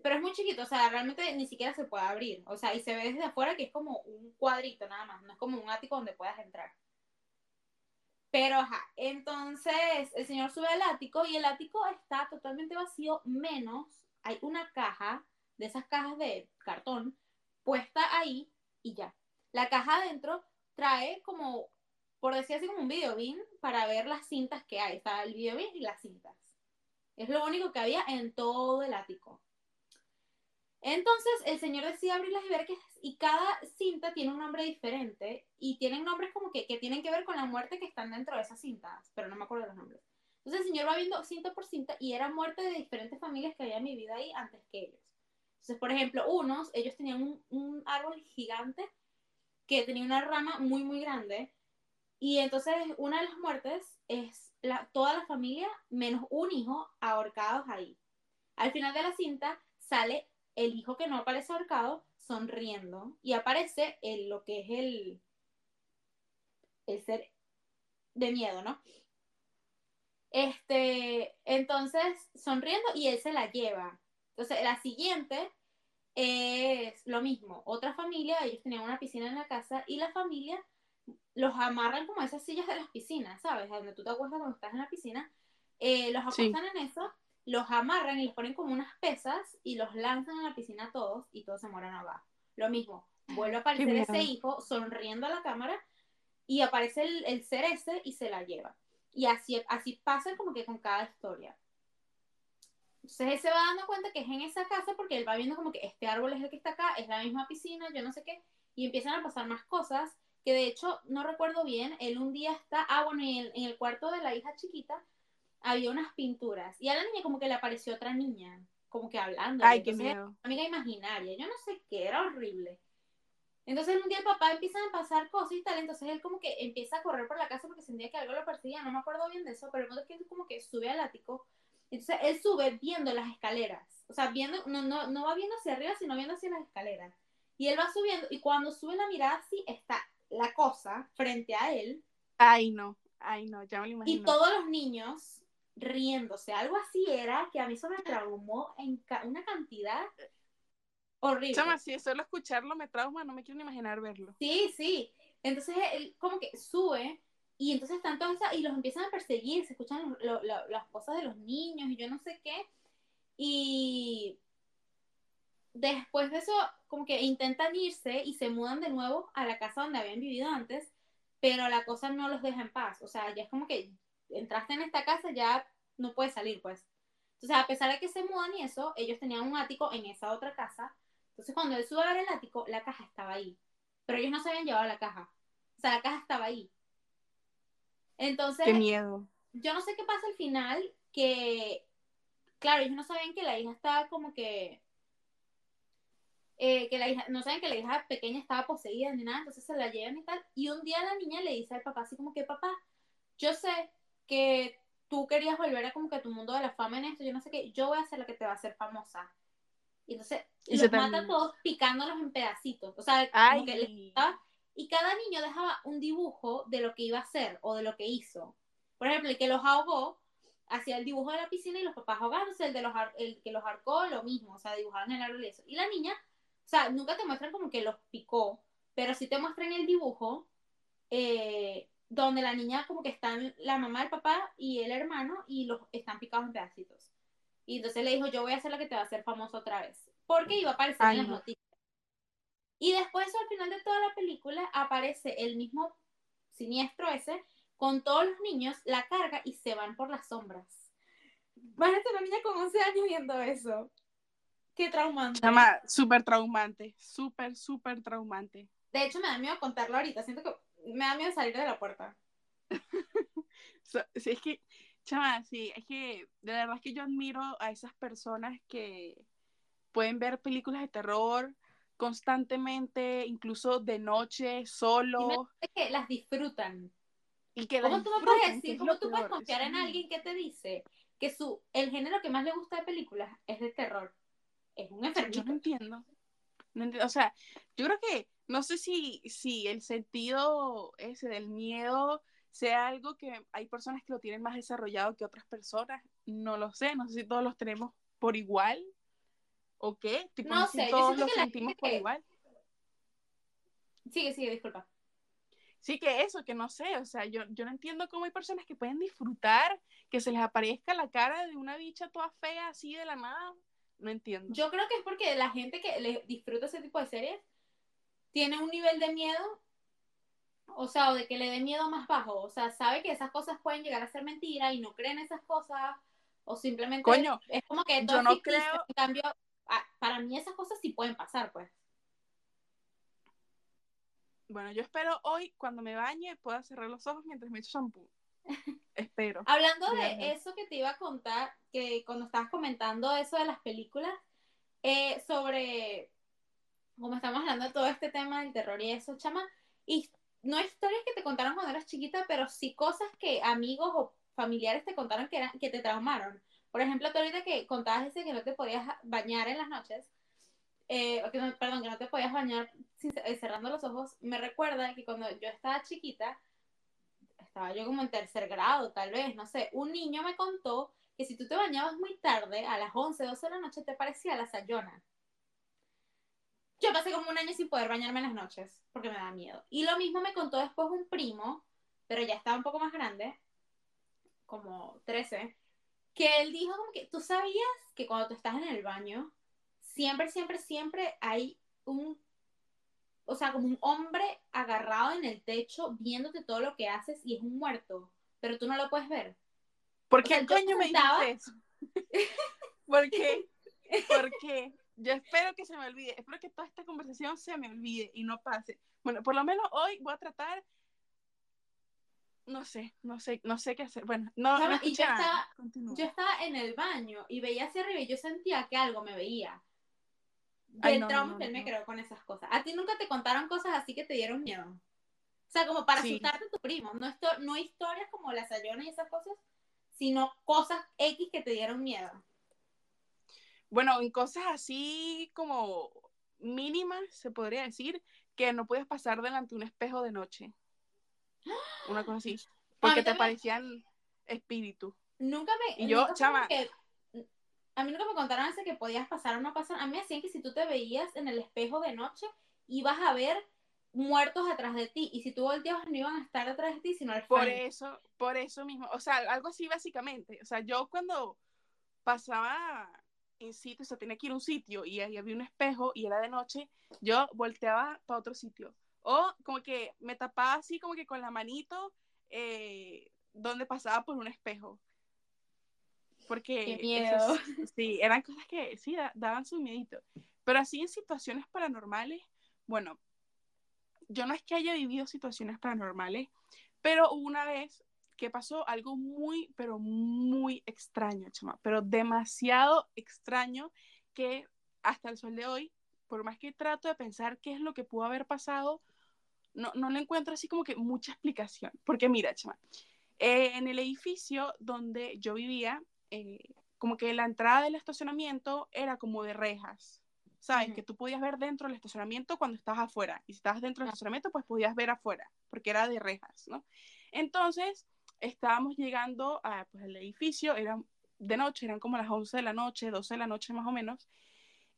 Pero es muy chiquito, o sea, realmente ni siquiera se puede abrir. O sea, y se ve desde afuera que es como un cuadrito nada más, no es como un ático donde puedas entrar. Pero, ajá, entonces el señor sube al ático y el ático está totalmente vacío, menos hay una caja de esas cajas de cartón puesta ahí y ya. La caja adentro trae como, por decir así, como un videobin para ver las cintas que hay. Está el videobin y las cintas. Es lo único que había en todo el ático. Entonces el señor decide abrirlas y ver que y cada cinta tiene un nombre diferente y tienen nombres como que, que tienen que ver con la muerte que están dentro de esas cintas, pero no me acuerdo los nombres. Entonces el señor va viendo cinta por cinta y era muerte de diferentes familias que habían vivido ahí antes que ellos. Entonces, por ejemplo, unos, ellos tenían un, árbol gigante que tenía una rama muy, muy grande. Y entonces una de las muertes es la, toda la familia menos un hijo ahorcados ahí. Al final de la cinta sale el hijo que no aparece ahorcado sonriendo y aparece el, lo que es el, el ser de miedo, ¿no? Este, entonces sonriendo y él se la lleva. Entonces, la siguiente es lo mismo. Otra familia, ellos tenían una piscina en la casa y la familia los amarran como a esas sillas de las piscinas, ¿sabes? Donde tú te acuestas cuando estás en la piscina. Eh, los acuestan en eso, los amarran y les ponen como unas pesas y los lanzan a la piscina todos y todos se mueren abajo. Lo mismo, vuelve a aparecer ese hijo sonriendo a la cámara y aparece el, el ser ese y se la lleva. Y así, así pasa como que con cada historia. Entonces él se va dando cuenta que es en esa casa porque él va viendo como que este árbol es el que está acá, es la misma piscina, yo no sé qué, y empiezan a pasar más cosas que de hecho no recuerdo bien, él un día está, ah bueno, en el, cuarto de la hija chiquita había unas pinturas y a la niña como que le apareció otra niña, como que hablando. Ay, qué miedo. Amiga imaginaria, yo no sé qué, era horrible. Entonces un día el papá empieza a pasar cosas y tal, entonces él como que empieza a correr por la casa porque sentía que algo lo perseguía, no me acuerdo bien de eso, pero el punto es que él como que sube al ático entonces él sube viendo las escaleras, o sea, viendo, no, no, no va viendo hacia arriba, sino viendo hacia las escaleras. Y él va subiendo y cuando sube la mirada así está la cosa frente a él. Ay, no, ay, no, ya me lo imagino. Y todos los niños riéndose, algo así era que a mí eso me traumó en una cantidad horrible. Chama, si solo escucharlo me trauma, no me quiero ni imaginar verlo. Sí, sí. Entonces él como que sube y entonces están todas esas, y los empiezan a perseguir, se escuchan las cosas de los niños y yo no sé qué. Y después de eso, como que intentan irse y se mudan de nuevo a la casa donde habían vivido antes, pero la cosa no los deja en paz. O sea, ya es como que entraste en esta casa, ya no puedes salir, pues. Entonces, a pesar de que se mudan y eso, ellos tenían un ático en esa otra casa. Entonces, cuando él sube a ver el ático, la caja estaba ahí. Pero ellos no se habían llevado la caja. O sea, la caja estaba ahí. Entonces, qué miedo. Yo no sé qué pasa al final, que, claro, ellos no saben que la hija estaba como que, eh, que la hija, no saben que la hija pequeña estaba poseída ni nada, entonces se la llevan y tal. Y un día la niña le dice al papá así como que, papá, yo sé que tú querías volver a como que tu mundo de la fama en esto, yo no sé qué, yo voy a hacer lo que te va a hacer famosa. Y entonces y los mata todos picándolos en pedacitos. O sea, como que les y cada niño dejaba un dibujo de lo que iba a hacer o de lo que hizo. Por ejemplo, el que los ahogó hacía el dibujo de la piscina y los papás ahogándose, el, de los, el que los arcó lo mismo, o sea, dibujaban el árbol y eso. Y la niña, o sea, nunca te muestran como que los picó, pero sí te muestran el dibujo eh, donde la niña como que están la mamá, el papá y el hermano y los están picados en pedacitos. Y entonces le dijo, yo voy a hacer la que te va a hacer famoso otra vez. Porque iba a aparecer en las noticias. Y después al final de toda la película aparece el mismo siniestro ese con todos los niños, la carga y se van por las sombras. Imagínate una niña con 11 años viendo eso. Qué traumante. Llama súper traumante, súper, súper traumante. De hecho, me da miedo contarlo ahorita. Siento que me da miedo salir de la puerta. sí, es que, chama, sí, es que de verdad es que yo admiro a esas personas que pueden ver películas de terror constantemente, incluso de noche, solo. Y que las disfrutan. Y que ¿Cómo tú me puedes decir, cómo tú puedes confiar en alguien que te dice que su, el género que más le gusta de películas es de terror? Es un enfermito. Yo no entiendo. No entiendo. O sea, yo creo que, no sé si, si el sentido ese del miedo sea algo que hay personas que lo tienen más desarrollado que otras personas. No lo sé, no sé si todos los tenemos por igual o qué. no sé, todos lo sentimos por igual. Sigue, sigue, disculpa. Sí, que eso, que no sé, o sea, yo, yo no entiendo cómo hay personas que pueden disfrutar que se les aparezca la cara de una bicha toda fea así de la nada. No entiendo. Yo creo que es porque la gente que le disfruta ese tipo de series tiene un nivel de miedo, o sea, o de que le dé miedo más bajo, o sea, sabe que esas cosas pueden llegar a ser mentira y no creen esas cosas, o simplemente Coño, es como que yo no creo... en cambio, para mí esas cosas sí pueden pasar, pues. Bueno, yo espero hoy, cuando me bañe, pueda cerrar los ojos mientras me echo shampoo. Espero. Hablando de eso que te iba a contar, que cuando estabas comentando eso de las películas, eh, sobre, como estamos hablando de todo este tema del terror y eso, chama, y no historias que te contaron cuando eras chiquita, pero sí cosas que amigos o familiares te contaron que, eran, que te traumaron. Por ejemplo, tú ahorita que contabas ese que no te podías bañar en las noches, eh, que perdón, que no te podías bañar eh, cerrando los ojos, me recuerda que cuando yo estaba chiquita, estaba yo como en tercer grado, tal vez, no sé, un niño me contó que si tú te bañabas muy tarde, a las 11, 12 de la noche, te parecía la sayona. Yo pasé como un año sin poder bañarme en las noches, porque me da miedo. Y lo mismo me contó después un primo, pero ya estaba un poco más grande, como 13, que él dijo como que tú sabías que cuando tú estás en el baño, siempre, siempre, siempre hay un, o sea, como un hombre agarrado en el techo viéndote todo lo que haces y es un muerto, pero tú no lo puedes ver. ¿Por qué el coño me dice eso? ¿Por qué? Porque yo espero que se me olvide, espero que toda esta conversación se me olvide y no pase. Bueno, por lo menos hoy voy a tratar no sé, no sé, no sé qué hacer. Bueno, no, no y yo estaba, yo estaba en el baño y veía hacia arriba y yo sentía que algo me veía. Del trauma que él me creó con esas cosas. ¿A ti nunca te contaron cosas así que te dieron miedo? O sea, como para asustarte a tu primo. No, esto, no historias como la sayona y esas cosas, sino cosas X que te dieron miedo. Bueno, en cosas así como mínimas, se podría decir, que no puedes pasar delante de un espejo de noche una cosa así. Porque te parecían espíritus. Nunca me. Y yo, chama. A mí nunca me contaron ese que podías pasar o no pasar. A mí me decían que si tú te veías en el espejo de noche, ibas a ver muertos atrás de ti. Y si tú volteabas, no iban a estar atrás de ti, sino al Por eso, por eso mismo. O sea, algo así básicamente. O sea, yo cuando pasaba en sitio, o sea, tenía que ir a un sitio y ahí había un espejo y era de noche, yo volteaba para otro sitio. O como que me tapaba así como que con la manito eh, donde pasaba por un espejo. Porque miedo. sí, eran cosas que sí daban su miedito. Pero así en situaciones paranormales, bueno, yo no es que haya vivido situaciones paranormales, pero una vez que pasó algo muy, pero muy extraño, chama, pero demasiado extraño que hasta el sol de hoy por más que trato de pensar qué es lo que pudo haber pasado, no, no le encuentro así como que mucha explicación. Porque mira, chama, eh, en el edificio donde yo vivía, eh, como que la entrada del estacionamiento era como de rejas, ¿sabes? Que tú podías ver dentro del estacionamiento cuando estabas afuera. Y si estabas dentro del estacionamiento, pues podías ver afuera, porque era de rejas, ¿no? Entonces, estábamos llegando a, pues, al edificio, era de noche, eran como las 11 de la noche, 12 de la noche más o menos,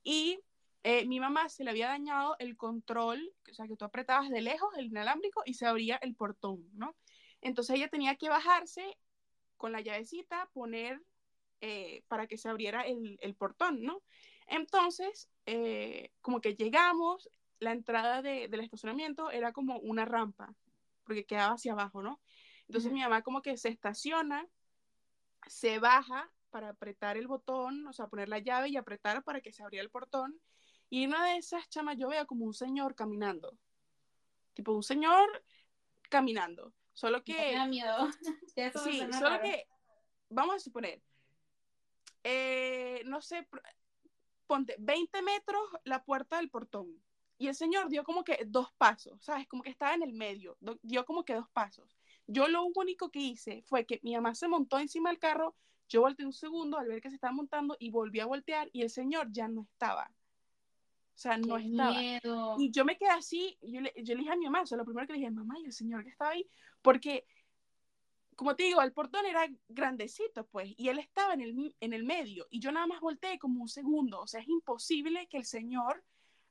y eh, mi mamá se le había dañado el control, o sea, que tú apretabas de lejos el inalámbrico y se abría el portón, ¿no? Entonces ella tenía que bajarse con la llavecita, poner eh, para que se abriera el, el portón, ¿no? Entonces, eh, como que llegamos, la entrada de, del estacionamiento era como una rampa, porque quedaba hacia abajo, ¿no? Entonces mi mamá como que se estaciona, se baja para apretar el botón, o sea, poner la llave y apretar para que se abriera el portón. Y una de esas chamas yo veo como un señor caminando. Tipo un señor caminando. Solo que. Me da miedo. sí, solo que. Vamos a suponer. Eh, no sé, ponte 20 metros la puerta del portón. Y el señor dio como que dos pasos, ¿sabes? Como que estaba en el medio, dio como que dos pasos. Yo lo único que hice fue que mi mamá se montó encima del carro, yo volteé un segundo al ver que se estaba montando y volví a voltear y el señor ya no estaba. O sea, no estaba. Y yo me quedé así, yo le, yo le dije a mi mamá, o sea, lo primero que le dije, mamá, y el señor que estaba ahí, porque, como te digo, el portón era grandecito, pues, y él estaba en el, en el medio, y yo nada más volteé como un segundo, o sea, es imposible que el señor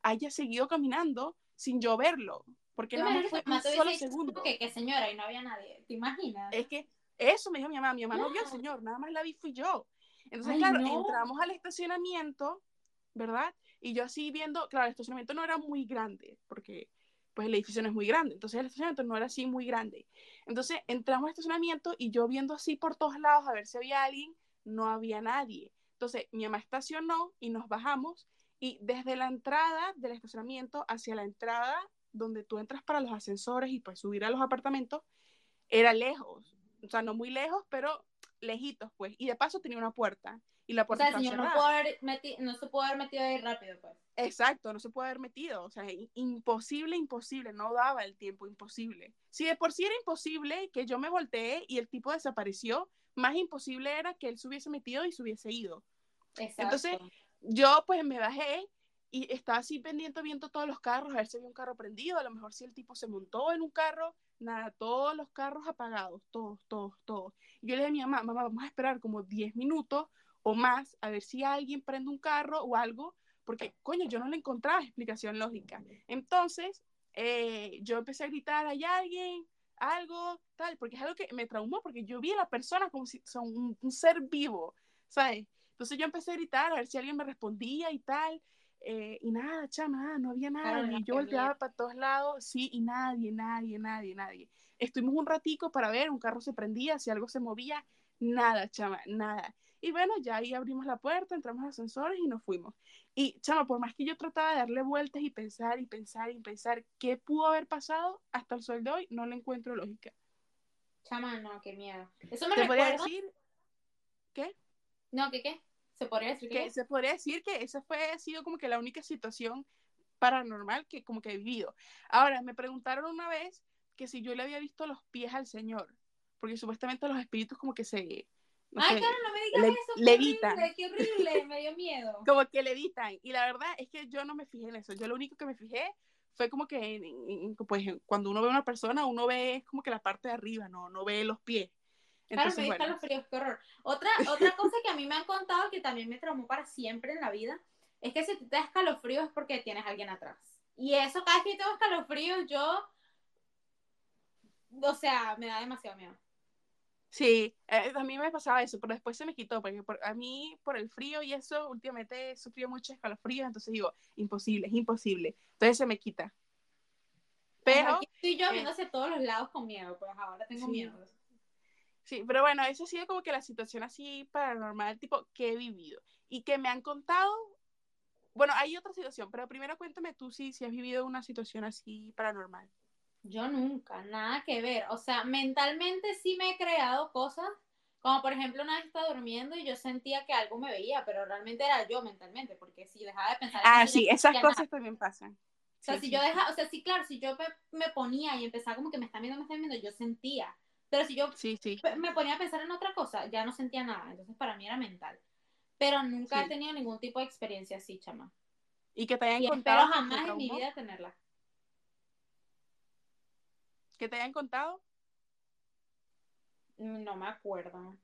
haya seguido caminando sin yo verlo, porque nada más fue un solo segundo. Que, que señora, y no había nadie, ¿te imaginas? Es que eso me dijo mi mamá, mi mamá no vio al señor, nada más la vi fui yo. Entonces, claro, entramos al estacionamiento, ¿verdad? Y yo así viendo, claro, el estacionamiento no era muy grande, porque pues el edificio no es muy grande, entonces el estacionamiento no era así muy grande. Entonces entramos al estacionamiento y yo viendo así por todos lados a ver si había alguien, no había nadie. Entonces mi mamá estacionó y nos bajamos y desde la entrada del estacionamiento hacia la entrada donde tú entras para los ascensores y pues subir a los apartamentos, era lejos, o sea, no muy lejos, pero lejitos pues, y de paso tenía una puerta y la puerta o sea, señor, no, haber no se puede haber metido ahí rápido, pues. Exacto, no se puede haber metido. O sea, imposible, imposible. No daba el tiempo, imposible. Si de por sí era imposible que yo me volteé y el tipo desapareció, más imposible era que él se hubiese metido y se hubiese ido. Exacto. Entonces, yo pues me bajé y estaba así pendiente viendo todos los carros, a ver si había un carro prendido, a lo mejor si el tipo se montó en un carro, nada, todos los carros apagados, todos, todos, todos. Y yo le dije a mi mamá, mamá, vamos a esperar como 10 minutos o más a ver si alguien prende un carro o algo, porque, coño, yo no le encontraba explicación lógica. Entonces, eh, yo empecé a gritar, ¿hay alguien? Algo, tal, porque es algo que me traumó, porque yo vi a la persona como si son un, ser vivo, ¿sabes? Entonces yo empecé a gritar a ver si alguien me respondía y tal, eh, y nada, chama, no había nada, y yo volteaba para todos lados, sí, y nadie, nadie, nadie, nadie. Estuvimos un ratico para ver, un carro se prendía, si algo se movía, nada, chama, nada. Y bueno, ya ahí abrimos la puerta, entramos al ascensores y nos fuimos. Y, chama, por más que yo trataba de darle vueltas y pensar y pensar y pensar qué pudo haber pasado, hasta el sol de hoy no le encuentro lógica. Chama, no, qué miedo. Eso me ¿Te podría decir qué? No, ¿qué qué? ¿Se podría decir que? Se podría decir que esa fue, ha sido como que la única situación paranormal que como que he vivido. Ahora, me preguntaron una vez que si yo le había visto los pies al Señor, porque supuestamente los espíritus como que se, Ay, claro, no me digas eso. Levitan. Qué horrible, me dio miedo. como que levitan. Y la verdad es que yo no me fijé en eso. Yo lo único que me fijé fue como que pues, cuando uno ve a una persona, uno ve como que la parte de arriba, no, no ve los pies. Entonces, claro, me bueno. los fríos, qué horror. Otra, otra cosa que a mí me han contado que también me traumó para siempre en la vida es que si te das escalofrío es porque tienes a alguien atrás. Y eso, cada vez que tengo escalofríos, yo. O sea, me da demasiado miedo. Sí, eh, a mí me pasaba eso, pero después se me quitó, porque a mí por el frío y eso, últimamente he sufrido mucho escalofrío, entonces digo, imposible, es imposible. Entonces se me quita. Pero... estoy yo viendo hacia todos los lados con miedo, pues ahora tengo miedo. Sí, pero bueno, eso ha sido como que la situación así paranormal, tipo, que he vivido. Y que me han contado, bueno, hay otra situación, pero primero cuéntame tú si, si has vivido una situación así paranormal. Yo nunca, nada que ver. O sea, mentalmente sí me he creado cosas Como por ejemplo, una vez estaba durmiendo y yo sentía que algo me veía, pero realmente era yo mentalmente, porque si dejaba de pensar Ah, sí, esas cosas también pasan. O sea, si yo dejaba, o sea, sí, claro, si yo me, ponía y empezaba como que me están viendo, me están viendo, yo sentía. Pero si yo sí, sí. me ponía a pensar en otra cosa, ya no sentía nada. Entonces, para mí era mental. Pero nunca he tenido ningún tipo de experiencia así, chama. Y que te hayan contado. Espero jamás en mi vida tenerla. ¿Que te hayan contado? No me acuerdo.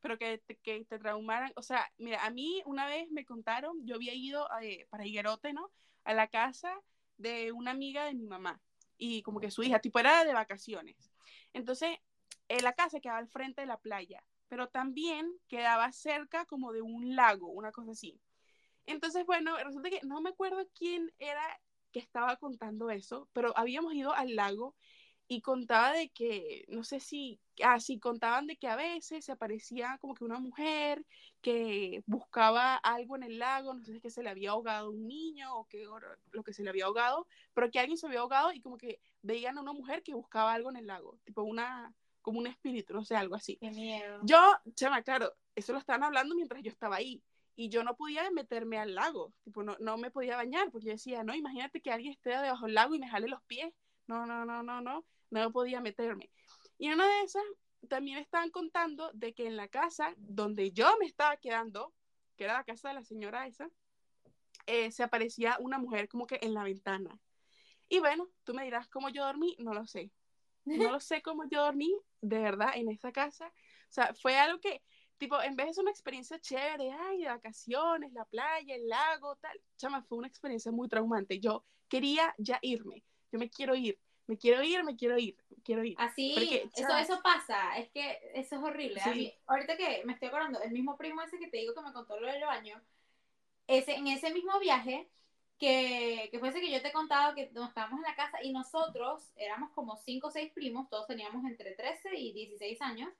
Pero que te, que te traumaran. O sea, mira, a mí una vez me contaron, yo había ido eh, para Higuerote, ¿no? A la casa de una amiga de mi mamá. Y como que su hija, tipo, era de vacaciones. Entonces, eh, la casa quedaba al frente de la playa, pero también quedaba cerca como de un lago, una cosa así. Entonces, bueno, resulta que no me acuerdo quién era que estaba contando eso, pero habíamos ido al lago y contaba de que, no sé si, así ah, contaban de que a veces se aparecía como que una mujer que buscaba algo en el lago, no sé si es que se le había ahogado un niño o que lo que se le había ahogado, pero que alguien se había ahogado y como que veían a una mujer que buscaba algo en el lago, tipo una, como un espíritu, no sé, algo así. Qué miedo. Yo, chama, claro, eso lo estaban hablando mientras yo estaba ahí y yo no podía meterme al lago, tipo, no, no me podía bañar porque yo decía, no, imagínate que alguien esté debajo del lago y me jale los pies, no, no, no, no, no no podía meterme. Y en una de esas también estaban contando de que en la casa donde yo me estaba quedando, que era la casa de la señora esa, eh, se aparecía una mujer como que en la ventana. Y bueno, tú me dirás cómo yo dormí, no lo sé. No lo sé cómo yo dormí, de verdad, en esa casa. O sea, fue algo que, tipo, en vez de ser una experiencia chévere, ay, de vacaciones, la playa, el lago, tal, chama, fue una experiencia muy traumante. Yo quería ya irme, yo me quiero ir me quiero ir, me quiero ir, quiero ir. Así, eso, eso pasa, es que eso es horrible. ahorita que me estoy acordando, el mismo primo ese que te digo que me contó lo del baño, ese, en ese mismo viaje, que, que fuese que yo te contaba que nos estábamos en la casa y nosotros éramos como 5 o 6 primos, todos teníamos entre 13 y 16 años,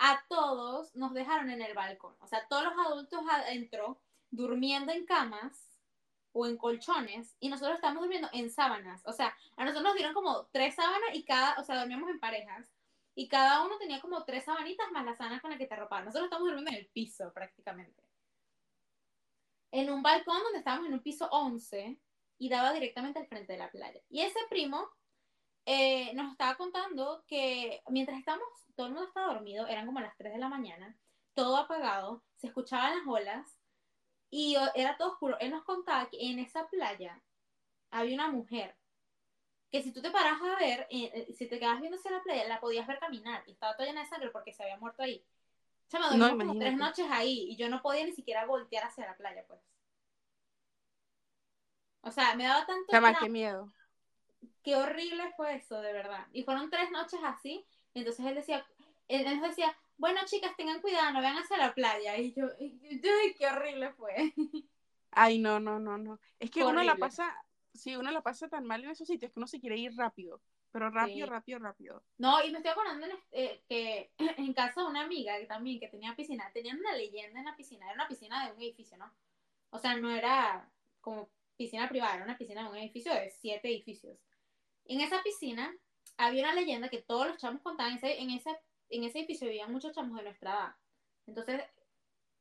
a todos nos dejaron en el balcón. O sea, todos los adultos adentro, durmiendo en camas, o en colchones y nosotros estamos durmiendo en sábanas. O sea, a nosotros nos dieron como tres sábanas y cada, o sea, dormíamos en parejas y cada uno tenía como tres sabanitas más las sábanas con las que te arropaban. Nosotros estamos durmiendo en el piso prácticamente. En un balcón donde estábamos en un piso 11 y daba directamente al frente de la playa. Y ese primo eh, nos estaba contando que mientras estábamos, todo el mundo estaba dormido, eran como las 3 de la mañana, todo apagado, se escuchaban las olas y era todo oscuro. Él nos contaba que en esa playa había una mujer que si tú te paras a ver, eh, eh, si te quedas viendo hacia la playa, la podías ver caminar y estaba toda llena de sangre porque se había muerto ahí. Se me no, como tres noches ahí y yo no podía ni siquiera voltear hacia la playa, pues. O sea, me daba tanto. Chama, qué miedo. Qué horrible fue eso, de verdad. Y fueron tres noches así. Entonces él decía, él nos decía, bueno, chicas, tengan cuidado, no vean hacia la playa. Y yo, ay, qué horrible fue. Ay, no, no, no, no. Es que uno la pasa, sí, uno la pasa tan mal en esos sitios que uno se quiere ir rápido. Pero rápido, rápido, rápido. No, y me estoy acordando en, eh, que en casa de una amiga que también que tenía piscina, tenían una leyenda en la piscina, era una piscina de un edificio, ¿no? O sea, no era como piscina privada, era una piscina de un edificio de siete edificios. En esa piscina había una leyenda que todos los chamos contaban en ese, en ese en ese edificio vivían muchos chamos de nuestra edad. Entonces,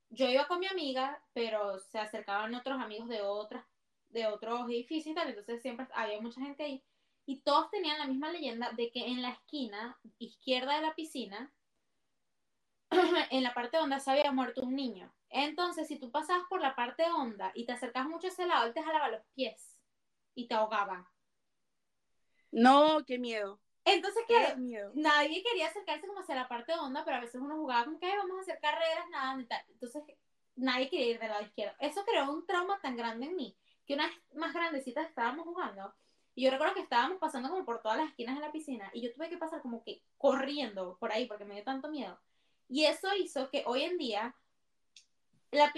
yo iba con mi amiga, pero se acercaban otros amigos de otras de otros edificios y tal, entonces siempre había mucha gente ahí y todos tenían la misma leyenda de que en la esquina izquierda de la piscina en la parte honda se había muerto un niño. Entonces, si tú pasabas por la parte honda y te acercabas mucho a ese lado, él te jalaba los pies y te ahogaba. No, qué miedo. Entonces, que nadie quería acercarse como hacia la parte honda, pero a veces uno jugaba como que vamos a hacer carreras, nada, y tal. Entonces, nadie quería ir del lado izquierdo. Eso creó un trauma tan grande en mí que unas más grandecitas estábamos jugando. Y yo recuerdo que estábamos pasando como por todas las esquinas de la piscina y yo tuve que pasar como que corriendo por ahí porque me dio tanto miedo. Y eso hizo que hoy en día la,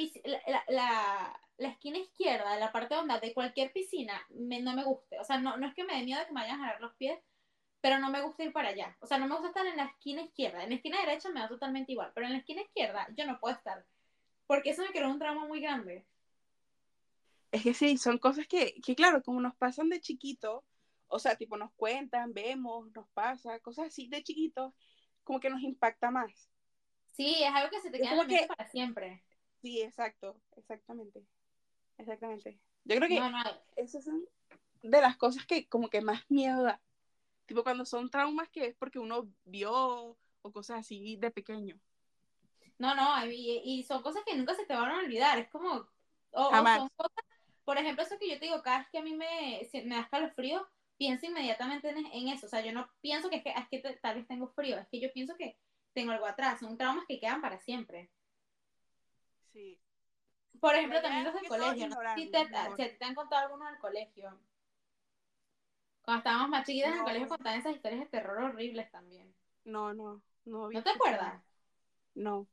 la, la, la esquina izquierda, la parte honda de cualquier piscina, no me guste. O sea, no, no es que me dé miedo de que me vayan a jalar los pies, pero no me gusta ir para allá. O sea, no me gusta estar en la esquina izquierda. En la esquina derecha me da totalmente igual, pero en la esquina izquierda yo no puedo estar. Porque eso me creó un trauma muy grande. Es que sí, son cosas que, que, claro, como nos pasan de chiquito, o sea, tipo nos cuentan, vemos, nos pasa, cosas así de chiquitos, como que nos impacta más. Sí, es algo que se te queda en la mente para siempre. Sí, exacto, exactamente. Exactamente. Yo creo que no, esas son de las cosas que como que más miedo da. Tipo cuando son traumas que es porque uno vio o cosas así de pequeño. No, no, y, son cosas que nunca se te van a olvidar. Es como, o, son cosas, por ejemplo, eso que yo te digo, cada vez que a mí me, me da escalofrío, pienso inmediatamente en, eso. O sea, yo no pienso que es que, es que tal vez tengo frío, es que yo pienso que tengo algo atrás. Son traumas que quedan para siempre. Sí. Por ejemplo, también los del colegio. Si, te, te han contado algunos del colegio. Cuando estábamos más chiquitas en el colegio contaban esas historias de terror horribles también. No, no, no. ¿No te acuerdas? No.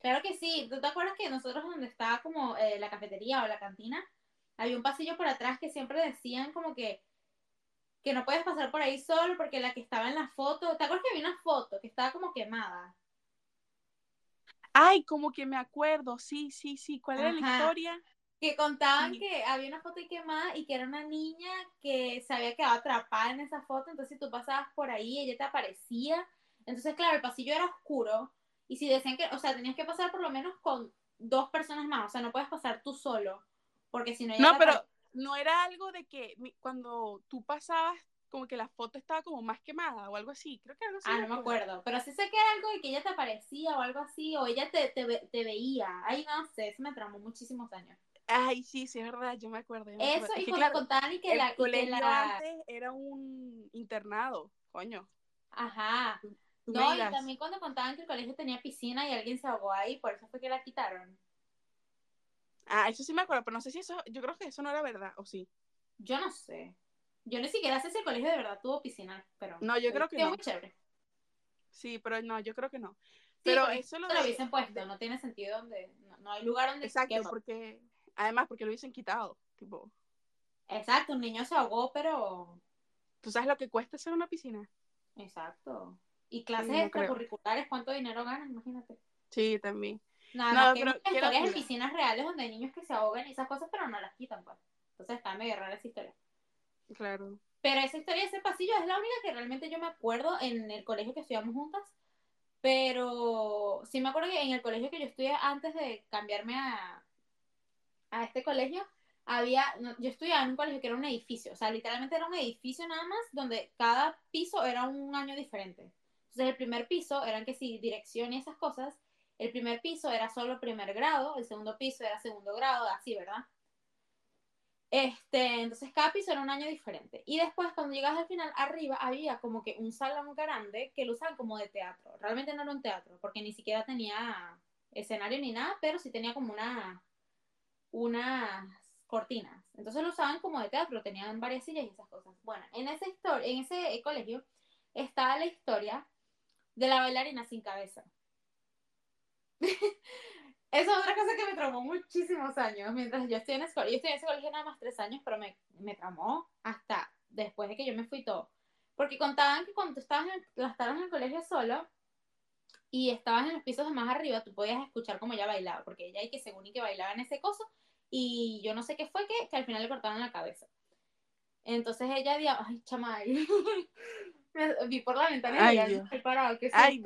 Claro que sí. ¿Tú te acuerdas que nosotros donde estaba como eh, la cafetería o la cantina, había un pasillo por atrás que siempre decían como que que no puedes pasar por ahí solo porque la que estaba en la foto, ¿te acuerdas que había una foto que estaba como quemada? Ay, como que me acuerdo, sí, sí, sí. ¿Cuál era la historia? Que contaban que había una foto quemada y que era una niña que se había quedado atrapada en esa foto, entonces tú pasabas por ahí, ella te aparecía. Entonces, claro, el pasillo era oscuro y si decían que, o sea, tenías que pasar por lo menos con dos personas más, o sea, no puedes pasar tú solo, porque si no... No, pero no era algo de que cuando tú pasabas como que la foto estaba como más quemada o algo así, creo que algo así. Ah, no me acuerdo, pero sí sé que era algo de que ella te aparecía o algo así, o ella te, te, te veía, ay no sé, eso me tramó muchísimos años. Ay, sí, sí, es verdad, yo me acuerdo. Eso, y cuando contaban y que la... colegio antes era un internado, coño. Ajá. no, y también cuando contaban que el colegio tenía piscina y alguien se ahogó ahí, por eso fue que la quitaron. Ah, eso sí me acuerdo, pero no sé si eso, yo creo que eso no era verdad, ¿o sí? Yo no sé. Yo ni siquiera sé si el colegio de verdad tuvo piscina, pero... No, yo creo que no. muy chévere. Sí, pero no, yo creo que no. pero eso lo, lo hubiesen puesto, no tiene sentido donde... No, hay lugar donde... Exacto, porque... Además, porque lo hubiesen quitado, tipo... Exacto, un niño se ahogó, pero... ¿Tú sabes lo que cuesta hacer una piscina? Exacto. Y clases extracurriculares, ¿cuánto dinero ganan? Imagínate. Sí, también. Nada, no, que pero, historias en piscinas reales donde hay niños que se ahogan y esas cosas, pero no las quitan, pues. Entonces está medio rara esa historia. Claro. Pero esa historia, ese pasillo, es la única que realmente yo me acuerdo en el colegio que estudiamos juntas. Pero sí me acuerdo que en el colegio que yo estudié antes de cambiarme a, a este colegio, había, yo estudiaba en un colegio que era un edificio, o sea, literalmente era un edificio nada más, donde cada piso era un año diferente. Entonces el primer piso eran que sí, dirección y esas cosas, el primer piso era solo primer grado, el segundo piso era segundo grado, así, ¿verdad? Este, entonces cada piso era un año diferente. Y después cuando llegas al final, arriba había como que un salón grande que lo usaban como de teatro. Realmente no era un teatro, porque ni siquiera tenía escenario ni nada, pero sí tenía como una unas cortinas. Entonces lo usaban como de teatro, tenían varias sillas y esas cosas. Bueno, en historia, en ese colegio estaba la historia de la bailarina sin cabeza. Esa es otra cosa que me traumó muchísimos años mientras yo estoy en escuela. Yo estoy en ese colegio nada más tres años, pero me, me traumó hasta después de que yo me fui todo. Porque contaban que cuando tú estabas en, estabas en el colegio solo y estabas en los pisos de más arriba, tú podías escuchar cómo ella bailaba, porque ella y que según y que bailaba en ese coso, y yo no sé qué fue que, que al final le cortaban la cabeza. Entonces ella decía, ay, chamay, vi por la ventana y ya estoy parado, ¿qué es ay,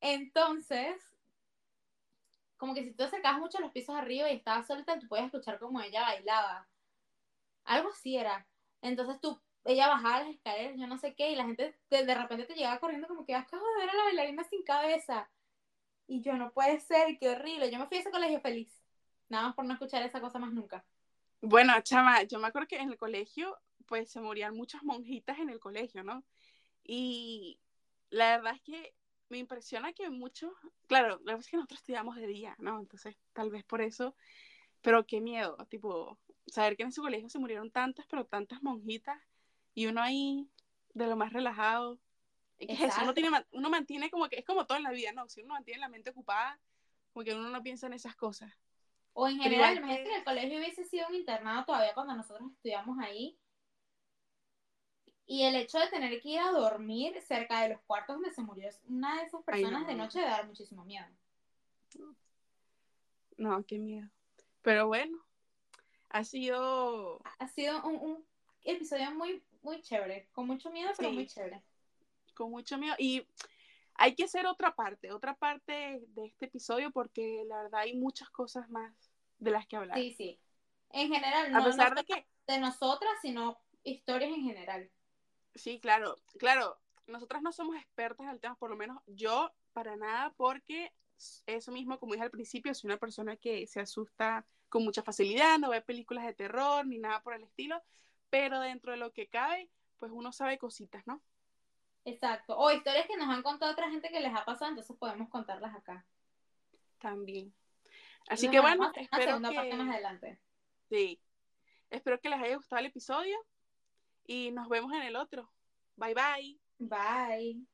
entonces, como que si tú acercabas mucho los pisos arriba y estabas solita, tú podías escuchar como ella bailaba. Algo así era. Entonces tú, ella bajaba las escaleras, yo no sé qué, y la gente de, repente te llegaba corriendo como que acabo de ver a la bailarina sin cabeza. Y yo, no puede ser, qué horrible. Yo me fui a ese colegio feliz. Nada más por no escuchar esa cosa más nunca. Bueno, chama, yo me acuerdo que en el colegio, pues se morían muchas monjitas en el colegio, ¿no? Y la verdad es que me impresiona que muchos, claro, la verdad es que nosotros estudiamos de día, ¿no? Entonces, tal vez por eso, pero qué miedo, tipo, saber que en su colegio se murieron tantas, pero tantas monjitas, y uno ahí de lo más relajado. ¿Qué es eso? Uno, tiene, uno mantiene como que, es como todo en la vida, ¿no? Si uno mantiene la mente ocupada, como que uno no piensa en esas cosas. O en general, imagínate que el colegio hubiese sido un internado todavía cuando nosotros estudiamos ahí, y el hecho de tener que ir a dormir cerca de los cuartos donde se murió una de esas personas de noche de dar muchísimo miedo. No, qué miedo. Pero bueno, ha sido... Ha sido un, episodio muy, muy chévere. Con mucho miedo, pero muy chévere. Con mucho miedo. Y hay que hacer otra parte, otra parte de este episodio porque la verdad hay muchas cosas más de las que hablar. Sí, sí. En general, no, a pesar de que de nosotras, sino historias en general. Sí, claro, claro. Nosotras no somos expertas en el tema, por lo menos yo para nada, porque eso mismo, como dije al principio, soy una persona que se asusta con mucha facilidad, no ve películas de terror ni nada por el estilo, pero dentro de lo que cabe, pues uno sabe cositas, ¿no? Exacto. O historias que nos han contado otra gente que les ha pasado, entonces podemos contarlas acá. También. Así que bueno, espero que... más adelante. Sí. Espero que les haya gustado el episodio y nos vemos en el otro. Bye bye. Bye.